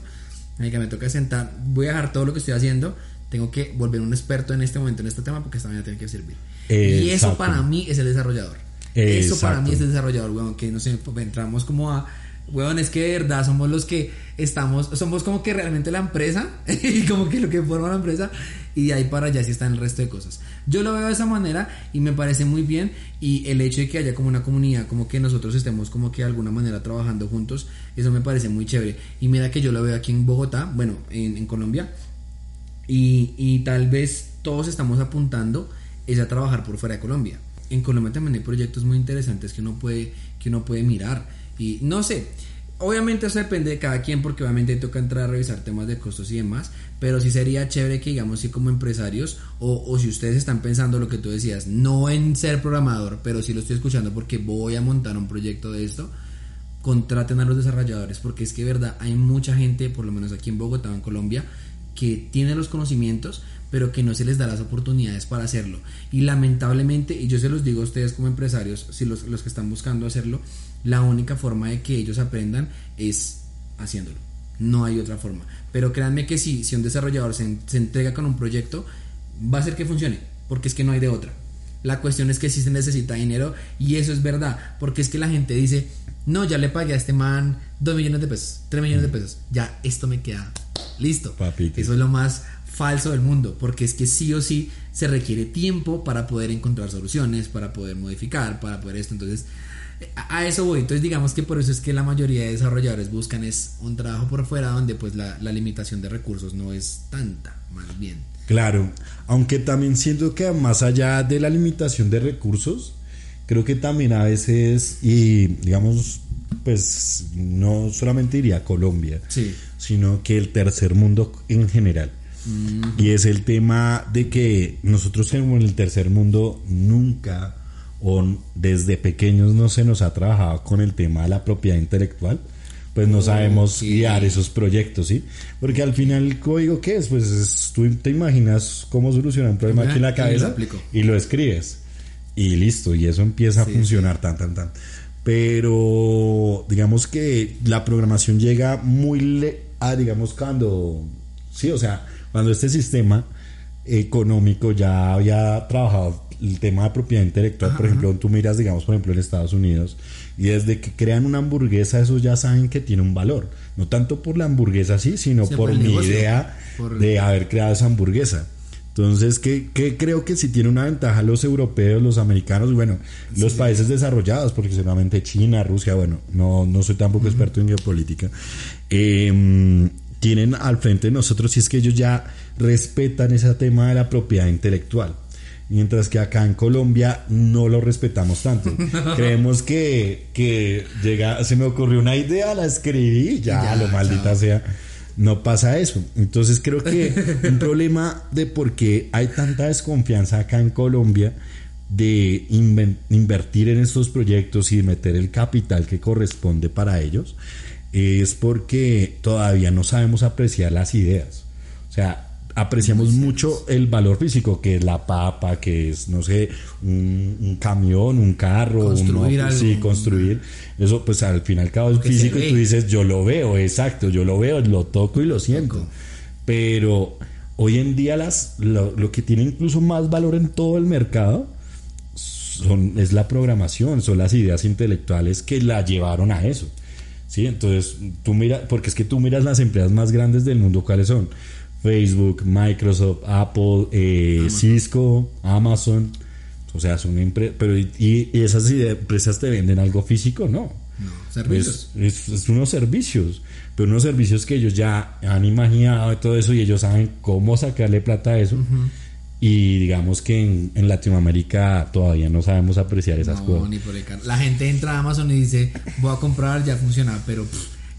Marica, me toca sentar, voy a dejar todo lo que estoy haciendo tengo que volver un experto en este momento en este tema porque esta mañana tiene que servir. Y eso para mí es el desarrollador. Eso para mí es el desarrollador, weón, que no sé, entramos como a weón, es que de verdad somos los que estamos, somos como que realmente la empresa y como que lo que forma la empresa y de ahí para allá sí están el resto de cosas. Yo lo veo de esa manera y me parece muy bien y el hecho de que haya como una comunidad, como que nosotros estemos como que de alguna manera trabajando juntos, eso me parece muy chévere. Y mira que yo lo veo aquí en Bogotá, bueno, en, en Colombia, y, tal vez todos estamos apuntando es a trabajar por fuera de Colombia. En Colombia también hay proyectos muy interesantes que uno puede, que uno puede mirar. Y no sé, obviamente eso depende de cada quien porque obviamente toca entrar a revisar temas de costos y demás, pero sí sería chévere que digamos si como empresarios o, o, si ustedes están pensando lo que tú decías, no en ser programador, pero sí lo estoy escuchando porque voy a montar un proyecto de esto, contraten a los desarrolladores porque es que verdad hay mucha gente, por lo menos aquí en Bogotá, en Colombia, que tiene los conocimientos, pero que no se les da las oportunidades para hacerlo. Y lamentablemente, y yo se los digo a ustedes como empresarios, si los, los que están buscando hacerlo, la única forma de que ellos aprendan es haciéndolo. No hay otra forma. Pero créanme que si, si un desarrollador se, se entrega con un proyecto, va a hacer que funcione, porque es que no hay de otra. La cuestión es que sí se necesita dinero y eso es verdad, porque es que la gente dice, no, ya le pagué a este man 2 millones de pesos, 3 millones de pesos, ya esto me queda Listo. Eso es lo más falso del mundo, porque es que sí o sí se requiere tiempo para poder encontrar soluciones, para poder modificar, para poder esto. Entonces, a eso voy. Entonces, digamos que por eso es que la mayoría de desarrolladores buscan es un trabajo por fuera donde pues la, la limitación de recursos no es tanta, más bien. Claro, aunque también siento que más allá de la limitación de recursos, creo que también a veces, y digamos, pues no solamente diría Colombia, sino que el tercer mundo en general. Y es el tema de que nosotros en el tercer mundo nunca o desde pequeños no se nos ha trabajado con el tema de la propiedad intelectual. pues no sabemos guiar esos proyectos, ¿sí? Porque al final el código, ¿qué es? Pues tú te imaginas cómo solucionar un problema aquí en la cabeza y lo escribes y listo, y eso empieza a funcionar tan, tan, tan. Pero digamos que la programación llega muy, le a, digamos, cuando, sí, o sea, cuando este sistema económico ya había trabajado el tema de propiedad intelectual, por ejemplo, tú miras, digamos, por ejemplo, en Estados Unidos, y desde que crean una hamburguesa, esos ya saben que tiene un valor. No tanto por la hamburguesa sí, sino por, mi idea de haber creado esa hamburguesa. Entonces, ¿qué, creo que si tiene una ventaja los europeos, los americanos, bueno, los países desarrollados, porque seguramente China, Rusia, bueno, no, no soy tampoco experto en geopolítica, em, tienen al frente de nosotros, si es que ellos ya respetan ese tema de la propiedad intelectual. Mientras que acá en Colombia no lo respetamos tanto. Creemos que, que llega, se me ocurrió una idea, la escribí, ya, ya lo maldita sea no pasa eso. Entonces creo que un problema de por qué hay tanta desconfianza acá en Colombia de invertir en estos proyectos y meter el capital que corresponde para ellos es porque todavía no sabemos apreciar las ideas. O sea, apreciamos mucho el valor físico, que es la papa, que es, no sé, un, camión, un carro, construir un, sí, construir. Eso, pues al final cabo es físico y tú dices, yo lo veo, exacto, yo lo veo, lo toco y lo siento. Pero hoy en día las, lo, que tiene incluso más valor en todo el mercado son, es la programación, son las ideas intelectuales que la llevaron a eso. ¿Sí? Entonces, tú miras, porque es que tú miras las empresas más grandes del mundo, ¿cuáles son? Facebook, Microsoft, Apple, eh, Cisco, Amazon. O sea, son empresas. Pero, ¿y, esas empresas te venden algo físico? No. No, servicios. es, unos servicios. Pero unos servicios que ellos ya han imaginado todo eso y ellos saben cómo sacarle plata a eso. Y digamos que en, Latinoamérica todavía no sabemos apreciar esas cosas. La gente entra a Amazon y dice, voy a comprar, ya funciona, pero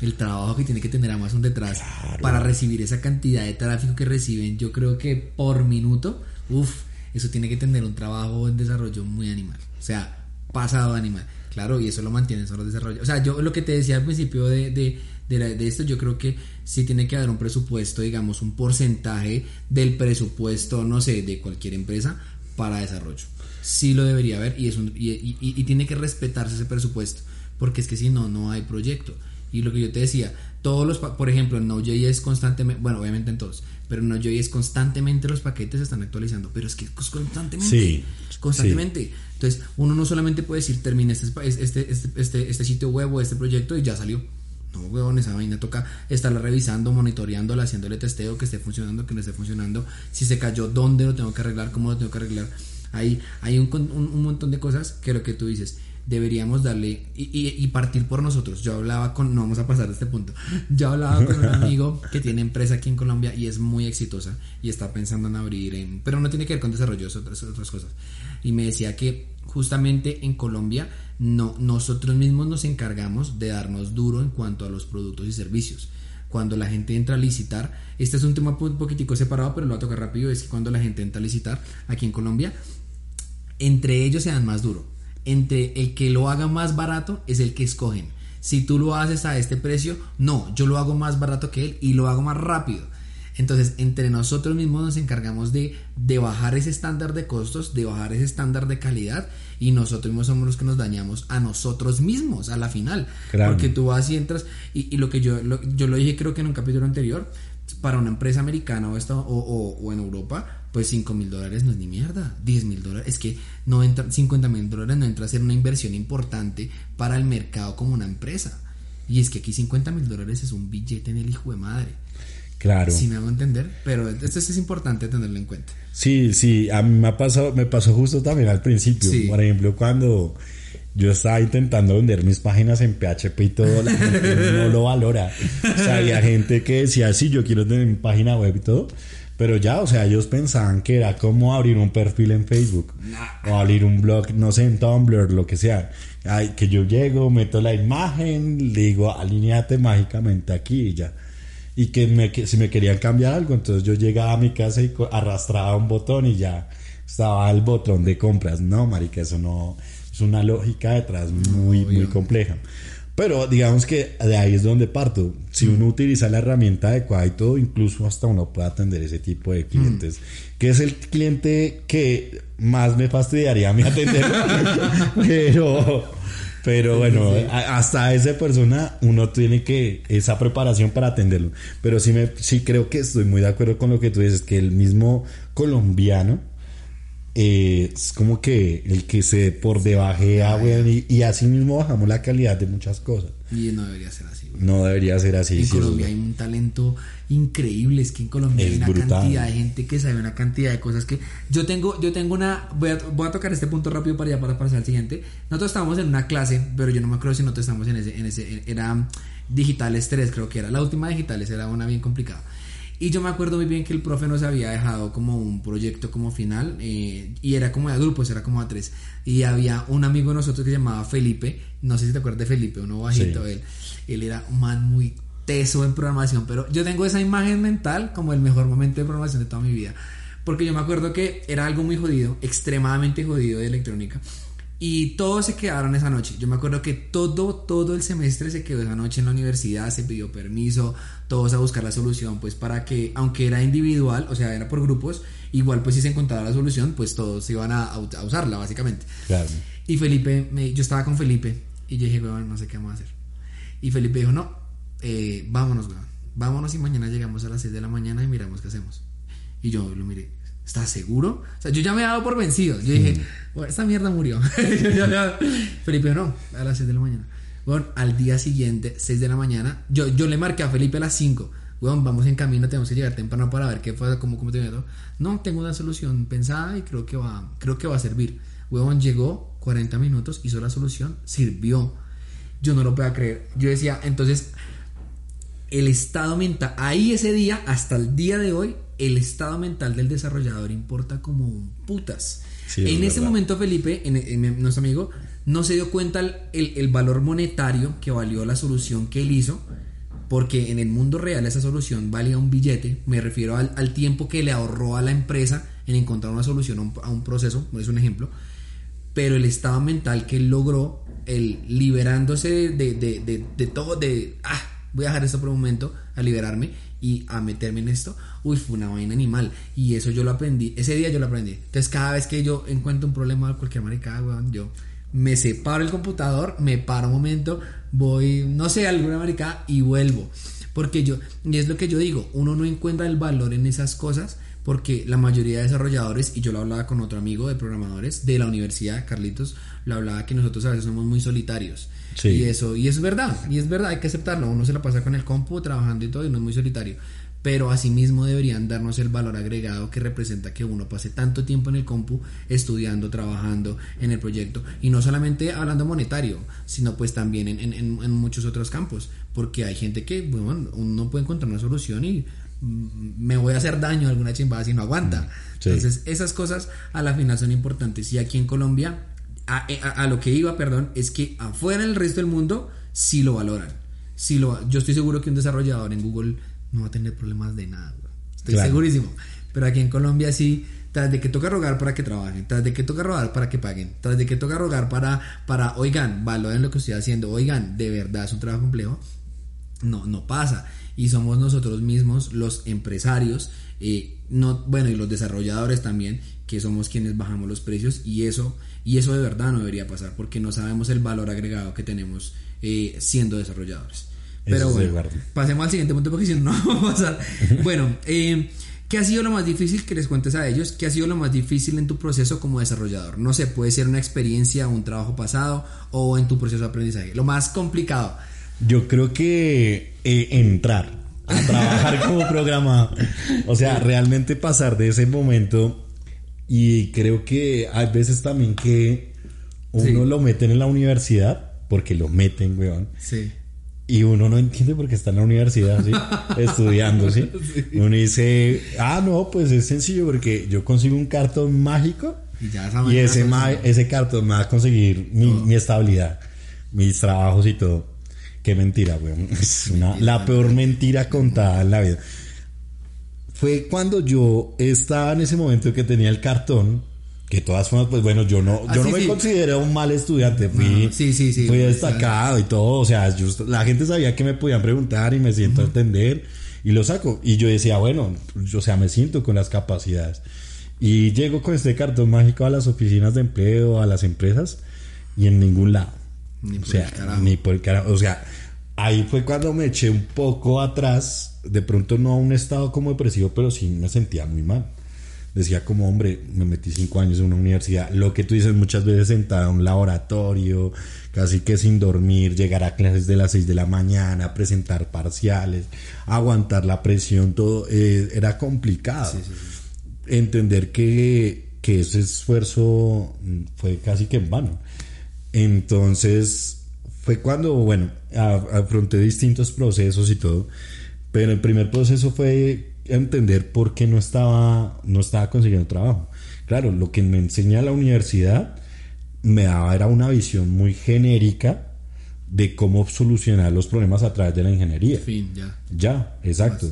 el trabajo que tiene que tener Amazon detrás para recibir esa cantidad de tráfico que reciben, yo creo que por minuto, uff, eso tiene que tener un trabajo en desarrollo muy animal. O sea, pasado animal. Claro, y eso lo mantienen solo desarrollo. O sea, yo lo que te decía al principio de, de, de, esto, yo creo que sí tiene que haber un presupuesto, digamos, un porcentaje del presupuesto, no sé, de cualquier empresa para desarrollo. Sí lo debería haber y, es y, y tiene que respetarse ese presupuesto, porque es que si no, no hay proyecto. Y lo que yo te decía, todos los, por ejemplo, en Node.js constantemente, bueno, obviamente en todos, pero en Node.js constantemente los paquetes se están actualizando, pero es que constantemente, sí, constantemente. Entonces, uno no solamente puede decir, termine este, este, este, este, sitio web o este proyecto y ya salió. No, weón, esa vaina toca estarla revisando, monitoreándola, haciéndole testeo, que esté funcionando, que no esté funcionando, si se cayó, dónde lo tengo que arreglar, cómo lo tengo que arreglar. Hay, hay un, un, un montón de cosas que lo que tú dices, deberíamos darle y, partir por nosotros. Yo hablaba con, no vamos a pasar a este punto, yo hablaba con un amigo que tiene empresa aquí en Colombia y es muy exitosa y está pensando en abrir, en, pero no tiene que ver con desarrollo, es otras, otras cosas. Y me decía que justamente en Colombia no, nosotros mismos nos encargamos de darnos duro en cuanto a los productos y servicios cuando la gente entra a licitar, este es un tema un poquitico separado, pero lo voy a tocar rápido, es que cuando la gente entra a licitar aquí en Colombia, entre ellos se dan más duro entre el que lo haga más barato es el que escogen. Si tú lo haces a este precio, no, yo lo hago más barato que él y lo hago más rápido. Entonces, entre nosotros mismos nos encargamos de, de bajar ese estándar de costos, de bajar ese estándar de calidad y nosotros mismos somos los que nos dañamos a nosotros mismos a la final. Porque tú vas y entras y, lo que yo yo lo dije creo que en un capítulo anterior, para una empresa americana o, esto, o, en Europa, pues 5 mil dólares no es ni mierda. 10 mil dólares, es que no entra, 50 mil dólares no entra a ser una inversión importante para el mercado como una empresa. Y es que aquí 50 mil dólares es un billete en el hijo de madre. Claro. Sí me hago entender, pero esto es importante tenerlo en cuenta. Sí, sí, a mí me, ha pasado, me pasó justo también al principio. Por ejemplo, cuando yo estaba intentando vender mis páginas en PHP y todo, la gente no lo valora. O sea, había gente que decía, sí, yo quiero tener mi página web y todo, pero ya, o sea, ellos pensaban que era como abrir un perfil en Facebook o abrir un blog, no sé, en Tumblr, lo que sea. Ay, que yo llego, meto la imagen, le digo, alineate mágicamente aquí y ya. Y que, me, que si me querían cambiar algo, entonces yo llegaba a mi casa y arrastraba un botón y ya estaba el botón de compras. No, marica, eso no es una lógica detrás muy, muy compleja. Pero digamos que de ahí es donde parto. Si uno utiliza la herramienta adecuada y todo, incluso hasta uno puede atender ese tipo de clientes. Que es el cliente que más me fastidiaría a mí atender. pero, pero bueno, hasta esa persona uno tiene que esa preparación para atenderlo. Pero sí, me, sí creo que estoy muy de acuerdo con lo que tú dices, que el mismo colombiano eh, es como que el que se por debajea, weón, y, así mismo bajamos la calidad de muchas cosas. Y no debería ser así. No debería ser así. En Colombia hay un talento increíble, es que en Colombia hay una cantidad de gente que sabe una cantidad de cosas que yo tengo, yo tengo una, voy a, voy a tocar este punto rápido para ya para pasar al siguiente. Nosotros estábamos en una clase, pero yo no me acuerdo si nosotros estábamos en ese, en ese, era Digitales 3 creo que era, la última Digitales era una bien complicada. Y yo me acuerdo muy bien que el profe nos había dejado como un proyecto como final eh, y era como de grupos, era como a tres. Y había un amigo de nosotros que se llamaba Felipe, no sé si te acuerdas de Felipe, uno bajito, él, él era un man muy teso en programación, pero yo tengo esa imagen mental como el mejor momento de programación de toda mi vida. Porque yo me acuerdo que era algo muy jodido, extremadamente jodido de electrónica. Y todos se quedaron esa noche. Yo me acuerdo que todo, todo el semestre se quedó esa noche en la universidad, se pidió permiso, todos a buscar la solución, pues para que, aunque era individual, o sea, era por grupos, igual pues si se encontraba la solución, pues todos iban a, a usarla, básicamente. Claro. Y Felipe, me, yo estaba con Felipe y yo dije, weón, no sé qué vamos a hacer. Y Felipe dijo, no, eh, vámonos, weón, vámonos y mañana llegamos a las 6 de la mañana y miramos qué hacemos. Y yo lo miré, ¿Estás seguro? O sea, yo ya me he dado por vencido. Yo dije, bueno, esta mierda murió. Felipe, no, a las 6 de la mañana. Bueno, al día siguiente, 6 de la mañana, yo, yo le marqué a Felipe a las 5. Bueno, vamos en camino, tenemos que llegar temprano para ver qué fue, cómo, cómo te. No, tengo una solución pensada y creo que va, creo que va a servir. Huevón llegó 40 minutos, hizo la solución, sirvió. Yo no lo puedo creer. Yo decía, entonces, el estado mental, ahí ese día, hasta el día de hoy, el estado mental del desarrollador importa como un putas. en ese momento Felipe, en, nuestro amigo, no se dio cuenta el, valor monetario que valió la solución que él hizo, porque en el mundo real esa solución valía un billete, me refiero al, tiempo que le ahorró a la empresa en encontrar una solución a un, proceso, es un ejemplo, pero el estado mental que él logró, el liberándose de, de, de todo, de, ah, voy a dejar esto por un momento, a liberarme, y a meterme en esto, uy, fue una vaina animal. Y eso yo lo aprendí, ese día yo lo aprendí. Entonces cada vez que yo encuentro un problema cualquier maricada, weón, yo me separo el computador, me paro un momento, voy, no sé, alguna maricada y vuelvo. Porque yo, y es lo que yo digo, uno no encuentra el valor en esas cosas porque la mayoría de desarrolladores, y yo lo hablaba con otro amigo de programadores de la universidad, Carlitos, lo hablaba que nosotros a veces somos muy solitarios. Y eso, y es verdad, y es verdad, hay que aceptarlo. Uno se la pasa con el compu trabajando y todo y no es muy solitario. Pero asimismo deberían darnos el valor agregado que representa que uno pase tanto tiempo en el compu estudiando, trabajando en el proyecto. Y no solamente hablando monetario, sino pues también en, muchos otros campos. Porque hay gente que, bueno, uno puede encontrar una solución y mm, me voy a hacer daño a alguna chimbada si no aguanta. Mm, Entonces, esas cosas a la final son importantes. Y aquí en Colombia eh, a, lo que iba, perdón, es que afuera en el resto del mundo sí lo valoran. Sí lo, yo estoy seguro que un desarrollador en Google no va a tener problemas de nada. Estoy segurísimo. Pero aquí en Colombia sí, tras de que toca rogar para que trabajen, tras de que toca rogar para que paguen, tras de que toca rogar para, para oigan, valoren lo que estoy haciendo, oigan, de verdad es un trabajo complejo, no, no pasa. Y somos nosotros mismos los empresarios, eh, no, bueno, y los desarrolladores también, que somos quienes bajamos los precios y eso y eso de verdad no debería pasar porque no sabemos el valor agregado que tenemos eh, siendo desarrolladores. Pero bueno, pasemos al siguiente punto porque si no, no va a pasar. bueno, eh, ¿qué ha sido lo más difícil que les cuentes a ellos? ¿Qué ha sido lo más difícil en tu proceso como desarrollador? No sé, puede ser una experiencia, un trabajo pasado o en tu proceso de aprendizaje. Lo más complicado. Yo creo que eh, entrar a trabajar como programa, o sea, realmente pasar de ese momento y creo que hay veces también que uno lo meten en la universidad, porque lo meten, weón. Sí. Y uno no entiende por qué está en la universidad, ¿sí? Estudiando, ¿sí? Uno dice, ah, no, pues es sencillo porque yo consigo un cartón mágico y, ese, ese cartón me va a conseguir mi, mi, estabilidad, mis trabajos y todo. Qué mentira, weón. Es una, la peor mentira contada en la vida fue cuando yo estaba en ese momento que tenía el cartón Que todas formas, pues bueno, yo no, ah, yo no me considero un mal estudiante, fui, sí, sí, sí, fui destacado y todo, o sea, la gente sabía que me podían preguntar y me siento a entender y lo saco. Y yo decía, bueno, o sea, me siento con las capacidades. Y llego con este cartón mágico a las oficinas de empleo, a las empresas, y en ningún lado. Ni por o sea, ni por el carajo. O sea, ahí fue cuando me eché un poco atrás, de pronto no a un estado como depresivo, pero sí me sentía muy mal. Decía como, hombre, me metí cinco años en una universidad, lo que tú dices muchas veces sentado en un laboratorio, casi que sin dormir, llegar a clases de las seis de la mañana, presentar parciales, aguantar la presión, todo eh, era complicado. Entender que, que ese esfuerzo fue casi que en vano. Entonces, fue cuando, bueno, afronté distintos procesos y todo, pero el primer proceso fue entender por qué no estaba, no estaba consiguiendo trabajo. Claro, lo que me enseña la universidad me daba era una visión muy genérica de cómo solucionar los problemas a través de la ingeniería. Fin, ya. Ya, exacto.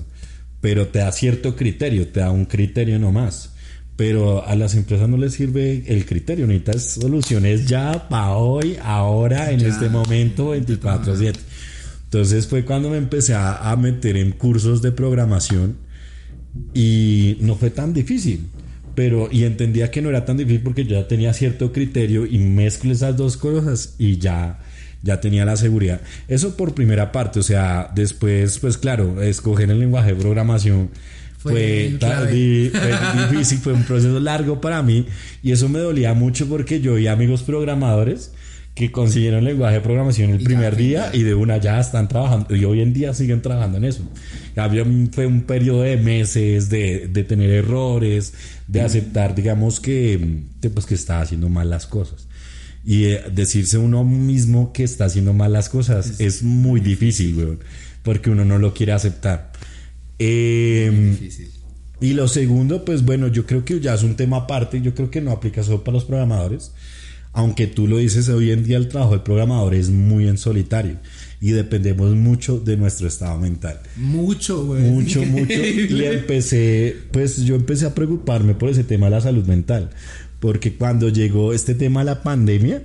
Pero te da cierto criterio, te da un criterio nomás. Pero a las empresas no les sirve el criterio, necesitas soluciones ya para hoy, ahora, en este momento, 24/7. Entonces fue cuando me empecé a, meter en cursos de programación y no fue tan difícil. Pero, y entendía que no era tan difícil porque yo ya tenía cierto criterio y mezclo esas dos cosas y ya, ya tenía la seguridad. Eso por primera parte, o sea, después, pues claro, escoger el lenguaje de programación fue, difícil, fue un proceso largo para mí y eso me dolía mucho porque yo vi amigos programadores que consiguieron lenguaje de programación el primer día y de una ya están trabajando y hoy en día siguen trabajando en eso. fue un periodo de meses de, de tener errores, de aceptar, digamos, que, pues, que está haciendo mal las cosas. Y eh, decirse uno mismo que está haciendo mal las cosas es, muy difícil, porque uno no lo quiere aceptar. Eh, y lo segundo, pues bueno, yo creo que ya es un tema aparte, yo creo que no aplica solo para los programadores, aunque tú lo dices, hoy en día el trabajo del programador es muy en solitario y dependemos mucho de nuestro estado mental. Mucho, güey. Mucho, mucho. Y empecé, pues yo empecé a preocuparme por ese tema de la salud mental, porque cuando llegó este tema de la pandemia,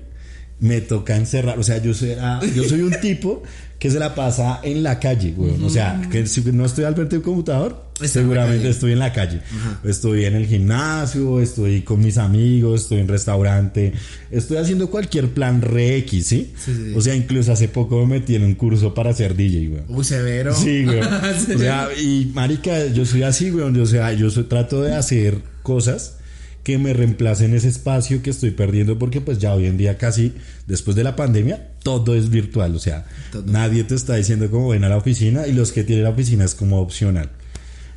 me toca encerrar, o sea, yo soy, yo soy un tipo que se la pasa en la calle, güey. O sea, que si no estoy al frente de un computador, seguramente estoy en la calle. Estoy en el gimnasio, estoy con mis amigos, estoy en restaurante, estoy haciendo cualquier plan re X, ¿sí? O sea, incluso hace poco me metí en un curso para ser DJ, güey. Uy, severo. Sí, güey. o sea, y marica, yo soy así, güey. O sea, yo trato de hacer cosas que me reemplacen ese espacio que estoy perdiendo porque pues ya hoy en día casi después de la pandemia todo es virtual, o sea, nadie te está diciendo cómo ven a la oficina y los que tienen la oficina es como opcional.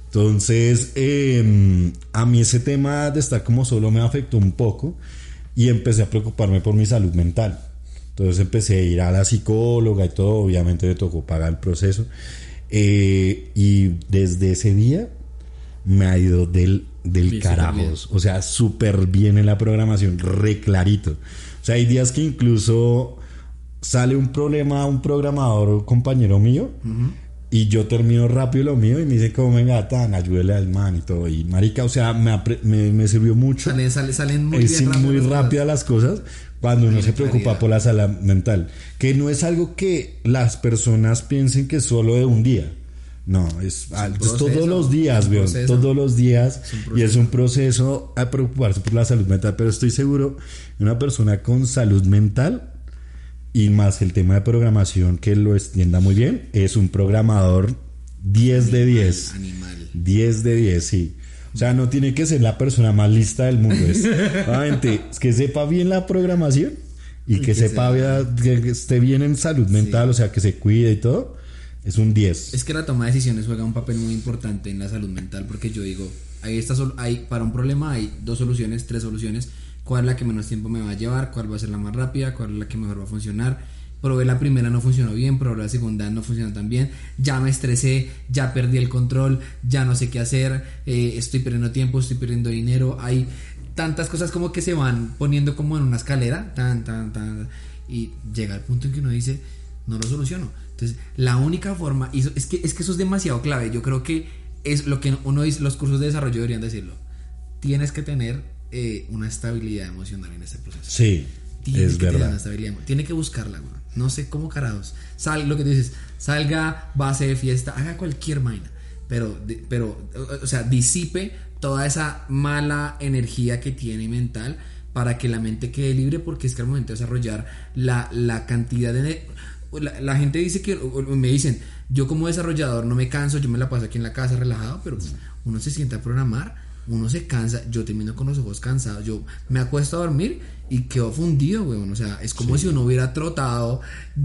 Entonces, em, a mí ese tema de estar como solo me afectó un poco y empecé a preocuparme por mi salud mental. Entonces empecé a ir a la psicóloga y todo, obviamente me tocó pagar el proceso. Eh, y desde ese día me ha ido del del carajos. O sea, súper bien en la programación, re clarito. O sea, hay días que incluso sale un problema a un programador compañero mío y yo termino rápido lo mío y me dice como venga tan ayúdele al man y todo y marica o sea me, me, sirvió mucho. Salen, salen muy, muy rápido las cosas. cuando uno se preocupa por la salud mental que no es algo que las personas piensen que solo de un día no, es, todos los días, weón, todos los días. y es un proceso a preocuparse por la salud mental, pero estoy seguro, una persona con salud mental y más el tema de programación que lo extienda muy bien, es un programador 10 de 10. Animal. 10 de 10, sí. O sea, no tiene que ser la persona más lista del mundo. Es, es que sepa bien la programación y, que, sepa que esté bien en salud mental, o sea, que se cuide y todo es un 10. Es que la toma de decisiones juega un papel muy importante en la salud mental porque yo digo, hay para un problema hay dos soluciones, tres soluciones, cuál es la que menos tiempo me va a llevar, cuál va a ser la más rápida, cuál es la que mejor va a funcionar. Probé la primera, no funcionó bien, probé la segunda, no funcionó tan bien, ya me estresé, ya perdí el control, ya no sé qué hacer, eh, estoy perdiendo tiempo, estoy perdiendo dinero, hay tantas cosas como que se van poniendo como en una escalera, tan, tan, tan, y llega el punto en que uno dice, no lo soluciono entonces, la única forma, y es que, es que eso es demasiado clave, yo creo que es lo que uno dice, los cursos de desarrollo deberían decirlo. Tienes que tener eh, una estabilidad emocional en este proceso. Sí, Tiene es que tener verdad. una estabilidad. Tiene que buscarla, güey. No sé cómo carados. Sal, lo que tú dices, salga, base de fiesta, haga cualquier vaina. Pero, pero, o- o sea, disipe toda esa mala energía que tiene mental para que la mente quede libre porque es que al momento de desarrollar la, la cantidad de... La, la gente dice que, o- o me dicen, yo como desarrollador no me canso, yo me la paso aquí en la casa relajado, pero uno se sienta a programar, uno se cansa, yo termino con los ojos cansados, yo me acuesto a dormir y quedo fundido, weón, o sea, es como si uno hubiera trotado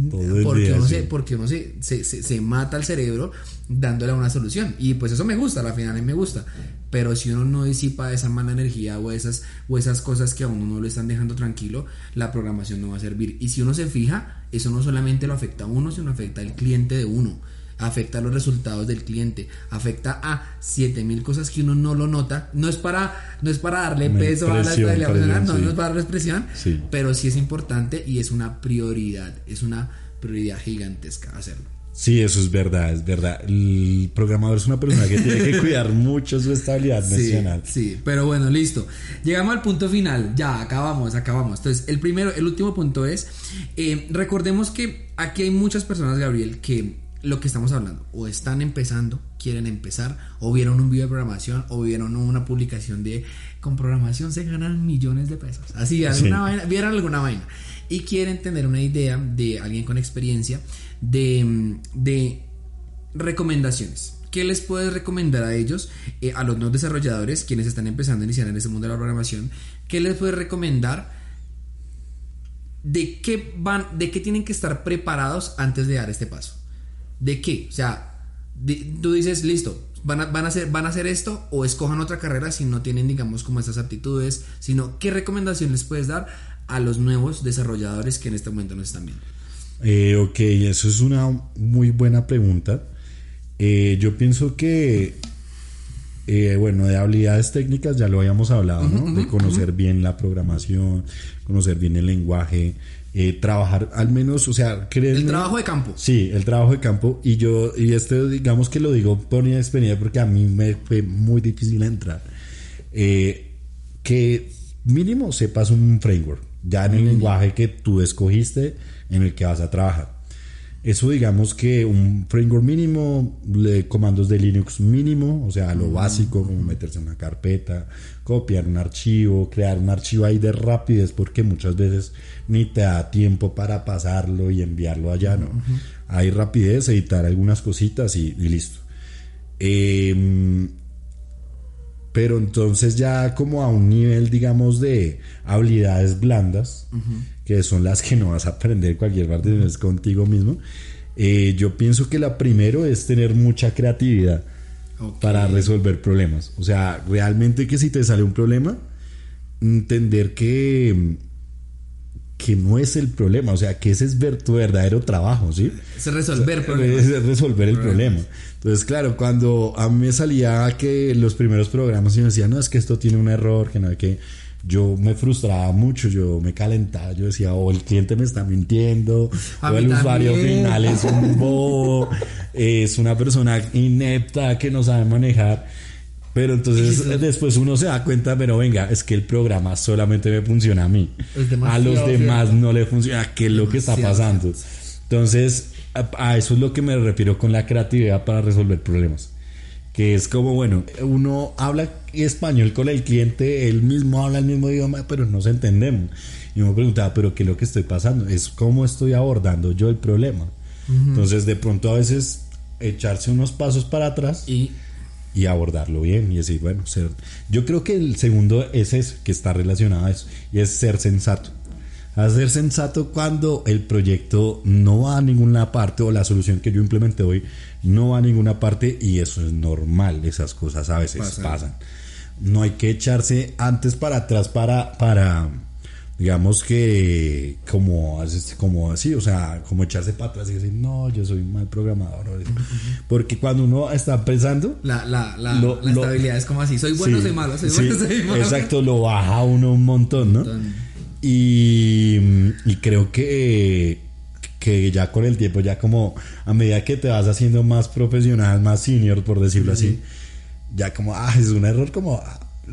Todo porque día, uno, sí. se, porque uno se, se, se- se mata al cerebro dándole una solución. Y pues eso me gusta, final a mí me gusta, pero si uno no disipa esa mala energía o esas, o esas cosas que a uno no lo están dejando tranquilo, la programación no va a servir. Y si uno se fija, eso no solamente lo afecta a uno, sino afecta al cliente de uno afecta los resultados del cliente, afecta a 7000 cosas que uno no lo nota. No es para no es para darle Una peso a la emocional, no, sí. no es para darle expresión, Sí. pero sí es importante y es una prioridad, es una prioridad gigantesca hacerlo. Sí, eso es verdad, es verdad. El programador es una persona que tiene que cuidar mucho su estabilidad Sí, emocional. sí, pero bueno, listo. Llegamos al punto final. Ya, acabamos, acabamos. Entonces, el primero, el último punto es, eh, recordemos que aquí hay muchas personas, Gabriel, que lo que estamos hablando, o están empezando, quieren empezar, o vieron un video de programación, o vieron una publicación de, con programación se ganan millones de pesos. Así, alguna Sí. vaina, vieron alguna vaina. Y quieren tener una idea de alguien con experiencia de, de recomendaciones. ¿Qué les puedes recomendar a ellos, eh, a los nuevos desarrolladores, quienes están empezando a iniciar en ese mundo de la programación? ¿Qué les puedes recomendar de qué van, de qué tienen que estar preparados antes de dar este paso? ¿De qué? O sea, tú dices, listo, van a, van, a hacer, van a hacer esto o escojan otra carrera si no tienen, digamos, como estas aptitudes, sino qué recomendación les puedes dar a los nuevos desarrolladores que en este momento nos están viendo. Eh, ok, eso es una muy buena pregunta. Eh, yo pienso que, eh, bueno, de habilidades técnicas ya lo habíamos hablado, ¿no? de conocer bien la programación, conocer bien el lenguaje, eh, trabajar al menos, o sea, créeme- El trabajo de campo. Sí, el trabajo de campo. Y yo, y este, digamos que lo digo por mi experiencia, porque a mí me fue muy difícil entrar. Eh, que mínimo sepas un framework, ya en el lenguaje que tú escogiste, en el que vas a trabajar. Eso digamos que un framework mínimo, comandos de Linux mínimo, o sea, lo básico, como meterse en una carpeta, copiar un archivo, crear un archivo ahí de rapidez, porque muchas veces ni te da tiempo para pasarlo y enviarlo allá, ¿no? Hay rapidez, editar algunas cositas y, y listo. Em, pero entonces ya como a un nivel, digamos, de habilidades blandas, que son las que no vas a aprender cualquier parte, es contigo mismo. eh, yo pienso que la primero es tener mucha creatividad para resolver problemas. O sea, realmente que si te sale un problema, entender que que no es el problema, o sea, que ese es ver tu verdadero trabajo, ¿sí? Es resolver problemas. Es resolver el problema. Entonces, claro, cuando a mí me salía que los primeros programas y me decían, no, es que esto tiene un error, que no, que yo me frustraba mucho, yo me calentaba, yo decía, o el cliente me está mintiendo, A o el usuario también. final es un bobo, es una persona inepta que no sabe manejar. Pero entonces Eso. después uno se da cuenta, pero venga, es que el programa solamente me funciona a mí. A los demás no le funciona. ¿Qué es lo que está pasando? Entonces, a, a eso es lo que me refiero con la creatividad para resolver problemas. Que es como, bueno, uno habla español con el cliente, él mismo habla el mismo idioma, pero no se entendemos. Y me preguntaba, ¿pero qué es lo que estoy pasando? Es cómo estoy abordando yo el problema. Entonces, de pronto a veces echarse unos pasos para atrás Y y abordarlo bien y decir, bueno, ser... Yo creo que el segundo es eso, que está relacionado a eso, y es ser sensato. A ser sensato cuando el proyecto no va a ninguna parte o la solución que yo implementé hoy no va a ninguna parte y eso es normal, esas cosas a veces Pasan. pasan. No hay que echarse antes para atrás para, para digamos que como como así, o sea, como echarse para atrás y decir, no, yo soy un mal programador. Porque cuando uno está pensando, la, la, la, Lo- la lo- estabilidad es como así. Soy bueno, Sí, soy malo, soy sí, bueno, soy malo. Exacto, lo baja uno un montón, ¿no? Montón. Y, y creo que, que ya con el tiempo, ya como a medida que te vas haciendo más profesional, más senior, por decirlo así, ya como, ah, es un error como,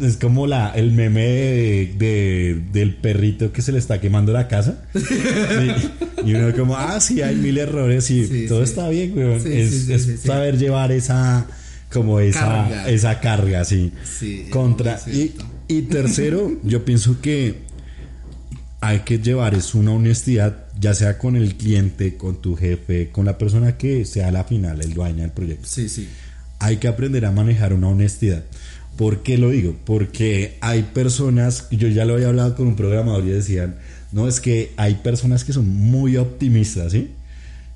es como la, el meme de, del perrito que se le está quemando la casa. y uno como, ah, sí, hay mil errores y todo está bien, weón. es, saber llevar esa, como esa carga, esa carga así. contra. Y, y tercero, yo pienso que hay que llevar es una honestidad, ya sea con el cliente, con tu jefe, con la persona que sea la final, el dueño del proyecto. Sí, sí. Hay que aprender a manejar una honestidad. ¿Por qué lo digo? Porque hay personas, yo ya lo había hablado con un programador y decían, no, es que hay personas que son muy optimistas, ¿sí?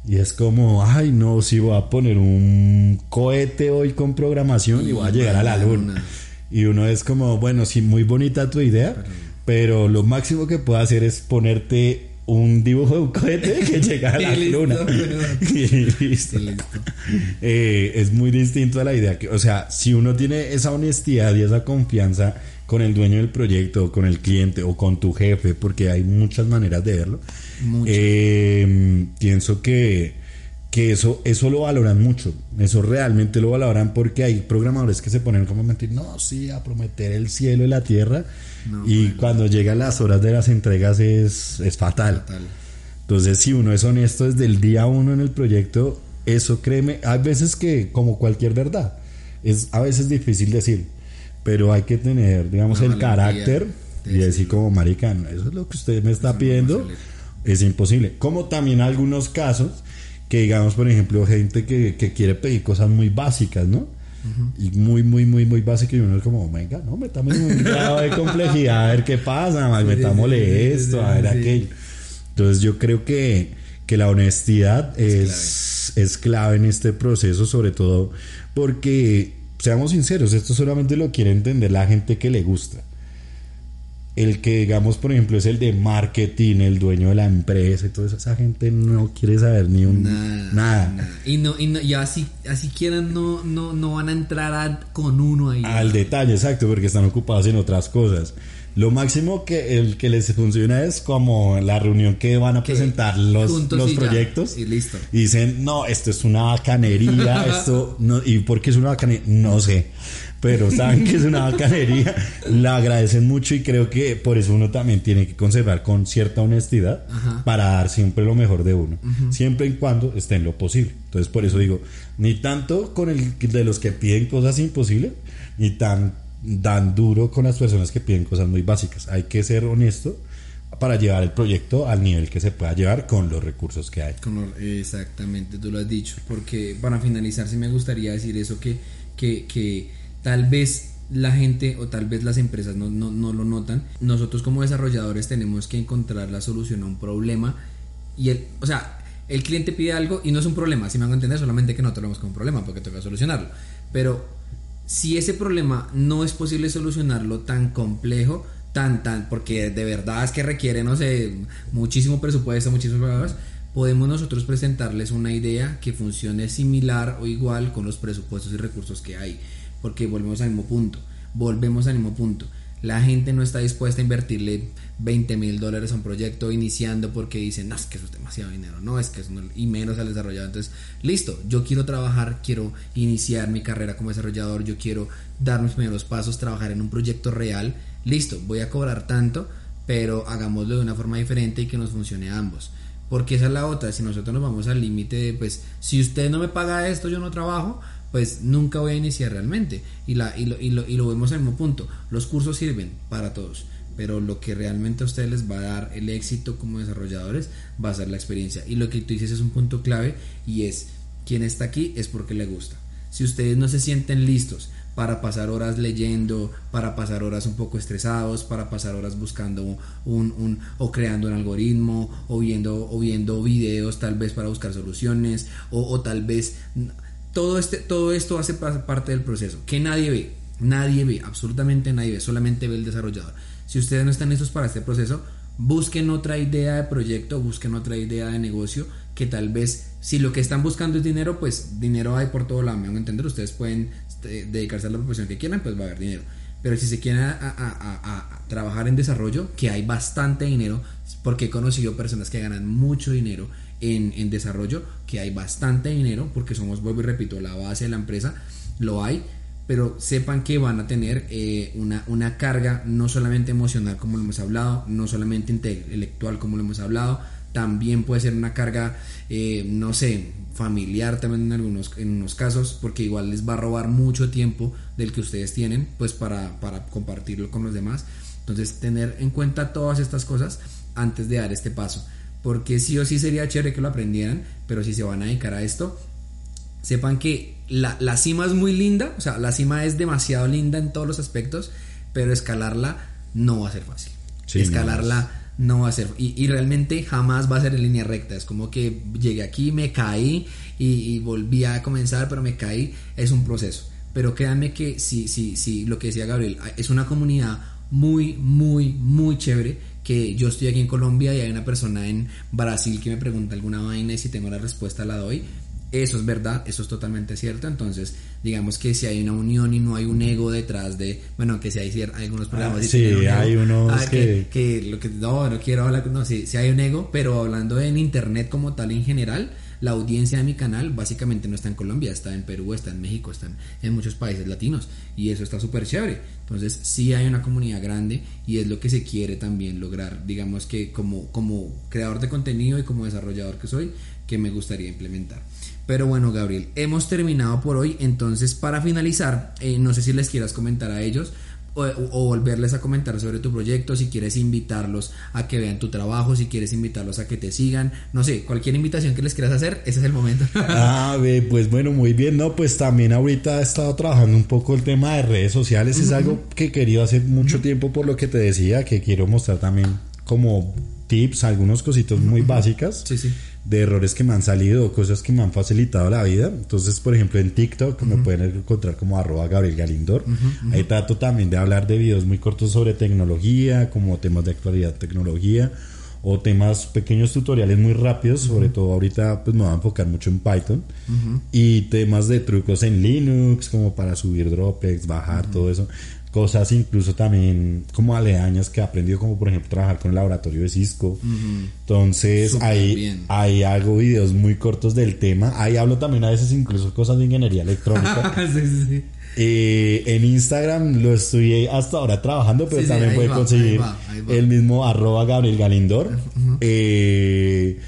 Y es como, ay, no, si voy a poner un cohete hoy con programación y voy a llegar a la luna. Y uno es como, bueno, sí, muy bonita tu idea, pero lo máximo que puedo hacer es ponerte un dibujo de un cohete que llega a la luna. y listo. Eh, es muy distinto a la idea que, o sea, si uno tiene esa honestidad y esa confianza con el dueño del proyecto, con el cliente o con tu jefe, porque hay muchas maneras de verlo, eh, pienso que, que eso, eso lo valoran mucho. Eso realmente lo valoran porque hay programadores que se ponen como a mentir, no, sí, a prometer el cielo y la tierra y cuando llegan las horas de las entregas es, es fatal. Entonces, si uno es honesto desde el día uno en el proyecto, eso créeme, hay veces que, como cualquier verdad, es a veces difícil decir, pero hay que tener, digamos, el carácter y decir como maricano, eso es lo que usted me está pidiendo, es imposible. Como también algunos casos que digamos, por ejemplo, gente que, que quiere pedir cosas muy básicas, ¿no? Y muy, muy, muy, muy básico. Y uno es como, venga, no, metamos un grado de complejidad, a ver qué pasa, metámosle esto, a ver aquello. Entonces, yo creo que, que la honestidad es, es clave. en este proceso, sobre todo porque, seamos sinceros, esto solamente lo quiere entender la gente que le gusta el que digamos por ejemplo es el de marketing, el dueño de la empresa y todo eso, esa gente no quiere saber ni un nada. Y no y no, ya así así quieran no no no van a entrar con uno ahí. Al detalle, exacto, porque están ocupados en otras cosas. Lo máximo que el que les funciona es como la reunión que van a presentar los, los proyectos y listo. Y dicen, "No, esto es una bacanería, esto no y por qué es una bacanería, no sé." Pero saben que es una bacanería, la agradecen mucho y creo que por eso uno también tiene que conservar con cierta honestidad para dar siempre lo mejor de uno, siempre y cuando esté en lo posible. Entonces por eso digo, ni tanto con el de los que piden cosas imposibles, ni tan, tan duro con las personas que piden cosas muy básicas. Hay que ser honesto para llevar el proyecto al nivel que se pueda llevar con los recursos que hay. exactamente, tú lo has dicho, porque para finalizar sí me gustaría decir eso que, que, que tal vez la gente o tal vez las empresas no, lo notan. Nosotros como desarrolladores tenemos que encontrar la solución a un problema y el, o sea, el cliente pide algo y no es un problema, si me hago entender, solamente que no lo como un problema porque que solucionarlo. Pero si ese problema no es posible solucionarlo tan complejo, tan, tan, porque de verdad es que requiere, no sé, muchísimo presupuesto, muchísimos problemas, podemos nosotros presentarles una idea que funcione similar o igual con los presupuestos y recursos que hay porque volvemos al mismo punto, volvemos al mismo punto. La gente no está dispuesta a invertirle 20 mil dólares a un proyecto iniciando porque dicen, no, es que eso es demasiado dinero, no, es que no, y menos al desarrollador. Entonces, listo, yo quiero trabajar, quiero iniciar mi carrera como desarrollador, yo quiero dar mis primeros pasos, trabajar en un proyecto real, listo, voy a cobrar tanto, pero hagámoslo de una forma diferente y que nos funcione a ambos. Porque esa es la otra, si nosotros nos vamos al límite pues, si usted no me paga esto, yo no trabajo, pues nunca voy a iniciar realmente. Y, la, y, lo, y, lo, y lo vemos al mismo punto. Los cursos sirven para todos, pero lo que realmente a ustedes les va a dar el éxito como desarrolladores va a ser la experiencia. Y lo que tú dices es un punto clave y es, quien está aquí es porque le gusta. Si ustedes no se sienten listos para pasar horas leyendo, para pasar horas un poco estresados, para pasar horas buscando un, un, o creando un algoritmo, o viendo, o viendo videos tal vez para buscar soluciones, o, o tal vez todo, este, todo esto hace parte del proceso, que nadie ve, nadie ve, absolutamente nadie ve, solamente ve el desarrollador. Si ustedes no están listos para este proceso, busquen otra idea de proyecto, busquen otra idea de negocio que tal vez, si lo que están buscando es dinero, pues dinero hay por todo lado, me van a entender, ustedes pueden este, dedicarse a la profesión que quieran, pues va a haber dinero. Pero si se quieren a, trabajar en desarrollo, que hay bastante dinero, porque he conocido personas que ganan mucho dinero en, desarrollo, que hay bastante dinero, porque somos, vuelvo y repito, la base de la empresa, lo hay, pero sepan que van a tener eh, una, una carga no solamente emocional como lo hemos hablado, no solamente intelectual como lo hemos hablado, también puede ser una carga, eh, no sé, familiar también en algunos en unos casos, porque igual les va a robar mucho tiempo del que ustedes tienen, pues para, para compartirlo con los demás. Entonces, tener en cuenta todas estas cosas antes de dar este paso, porque sí o sí sería chévere que lo aprendieran, pero si se van a dedicar a esto, sepan que la, la, cima es muy linda, o sea, la cima es demasiado linda en todos los aspectos, pero escalarla no va a ser fácil. escalarla no, va a ser, y, realmente jamás va a ser en línea recta, es como que llegué aquí, me caí y, volví a comenzar, pero me caí, es un proceso. Pero créanme que si, si, si lo que decía Gabriel, es una comunidad muy, muy, muy chévere que yo estoy aquí en Colombia y hay una persona en Brasil que me pregunta alguna vaina y si tengo la respuesta la doy eso es verdad, eso es totalmente cierto. Entonces, digamos que si hay una unión y no hay un ego detrás de, bueno, que si hay, algunos problemas. Ah, sí, hay unos ah, que... Que, lo que... No, no quiero hablar, no, sí, sí hay un ego, pero hablando en Internet como tal en general, la audiencia de mi canal básicamente no está en Colombia, está en Perú, está en México, está en muchos países latinos y eso está súper chévere. Entonces sí hay una comunidad grande y es lo que se quiere también lograr. Digamos que como, como creador de contenido y como desarrollador que soy, que me gustaría implementar. Pero bueno, Gabriel, hemos terminado por hoy. Entonces, para finalizar, eh, no sé si les quieras comentar a ellos o, volverles a comentar sobre tu proyecto, si quieres invitarlos a que vean tu trabajo, si quieres invitarlos a que te sigan, no sé, cualquier invitación que les quieras hacer, ese es el momento. ah, pues bueno, muy bien, no, pues también ahorita he estado trabajando un poco el tema de redes sociales, es algo que he querido hacer mucho tiempo por lo que te decía, que quiero mostrar también como tips, algunos cositos muy básicas. Sí, sí de errores que me han salido, cosas que me han facilitado la vida. Entonces, por ejemplo, en TikTok me pueden encontrar como arroba Gabriel Galindor. Ahí trato también de hablar de videos muy cortos sobre tecnología, como temas de actualidad tecnología o temas pequeños tutoriales muy rápidos, sobre todo ahorita pues me voy a enfocar mucho en Python. Y temas de trucos en Linux como para subir Droplex, bajar todo eso cosas incluso también como aledañas que he aprendido como por ejemplo trabajar con el laboratorio de Cisco. Entonces ahí, ahí hago videos muy cortos del tema. Ahí hablo también a veces incluso cosas de ingeniería electrónica. Sí, sí, sí. Eh, en Instagram lo estoy hasta ahora trabajando pero también puede conseguir el mismo arroba Gabriel Galindor. Eh,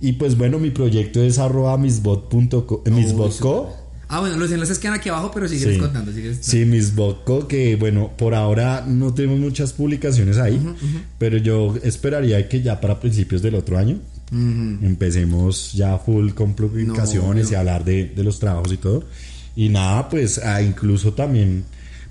y pues bueno mi proyecto es arroba misbot.co. misbotco Ah, bueno, los enlaces quedan aquí abajo, pero sigues contando. Sí, mis Boco, que bueno, por ahora no tenemos muchas publicaciones ahí, pero yo esperaría que ya para principios del otro año empecemos ya full con publicaciones y hablar de, de, los trabajos y todo. Y nada, pues ah, incluso también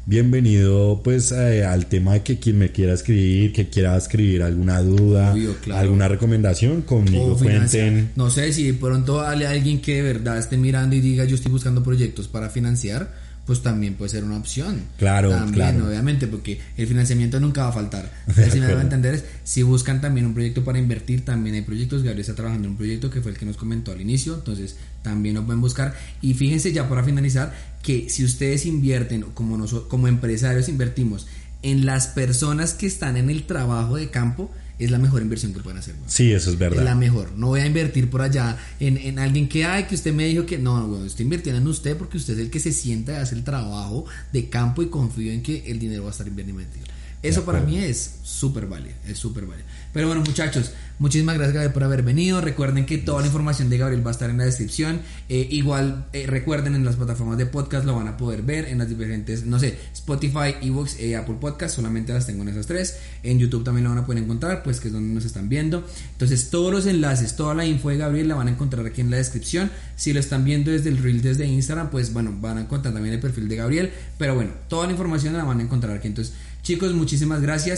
bienvenido pues eh, al tema de que quien me quiera escribir, que quiera escribir alguna duda, alguna recomendación, conmigo cuenten. No sé si de pronto hay alguien que de verdad esté mirando y diga yo estoy buscando proyectos para financiar pues también puede ser una opción. Claro, también, obviamente, porque el financiamiento nunca va a faltar. si me van a entender, si buscan también un proyecto para invertir, también hay proyectos. Gabriel está trabajando en un proyecto que fue el que nos comentó al inicio, entonces también lo pueden buscar. Y fíjense ya para finalizar que si ustedes invierten, como, nosotros, como empresarios invertimos en las personas que están en el trabajo de campo, es la mejor inversión que pueden hacer. Sí, eso es verdad. Es la mejor. No voy a invertir por allá en, en alguien que, ay, que usted me dijo que no, bueno, estoy invirtiendo en usted porque usted es el que se sienta y hace el trabajo de campo y confío en que el dinero va a estar bien invertido. Eso para mí es súper válido, es súper válido. Pero bueno, muchachos, muchísimas gracias Gabriel por haber venido. Recuerden que toda la información de Gabriel va a estar en la descripción. Eh, igual eh, recuerden en las plataformas de podcast lo van a poder ver en las diferentes, no sé, Spotify, Evox, y Apple Podcast. Solamente las tengo en esas tres. En YouTube también lo van a poder encontrar, pues que es donde nos están viendo. Entonces todos los enlaces, toda la info de Gabriel la van a encontrar aquí en la descripción. Si lo están viendo desde el reel desde Instagram, pues bueno, van a encontrar también el perfil de Gabriel. Pero bueno, toda la información la van a encontrar aquí. Entonces Chicos, muchísimas gracias.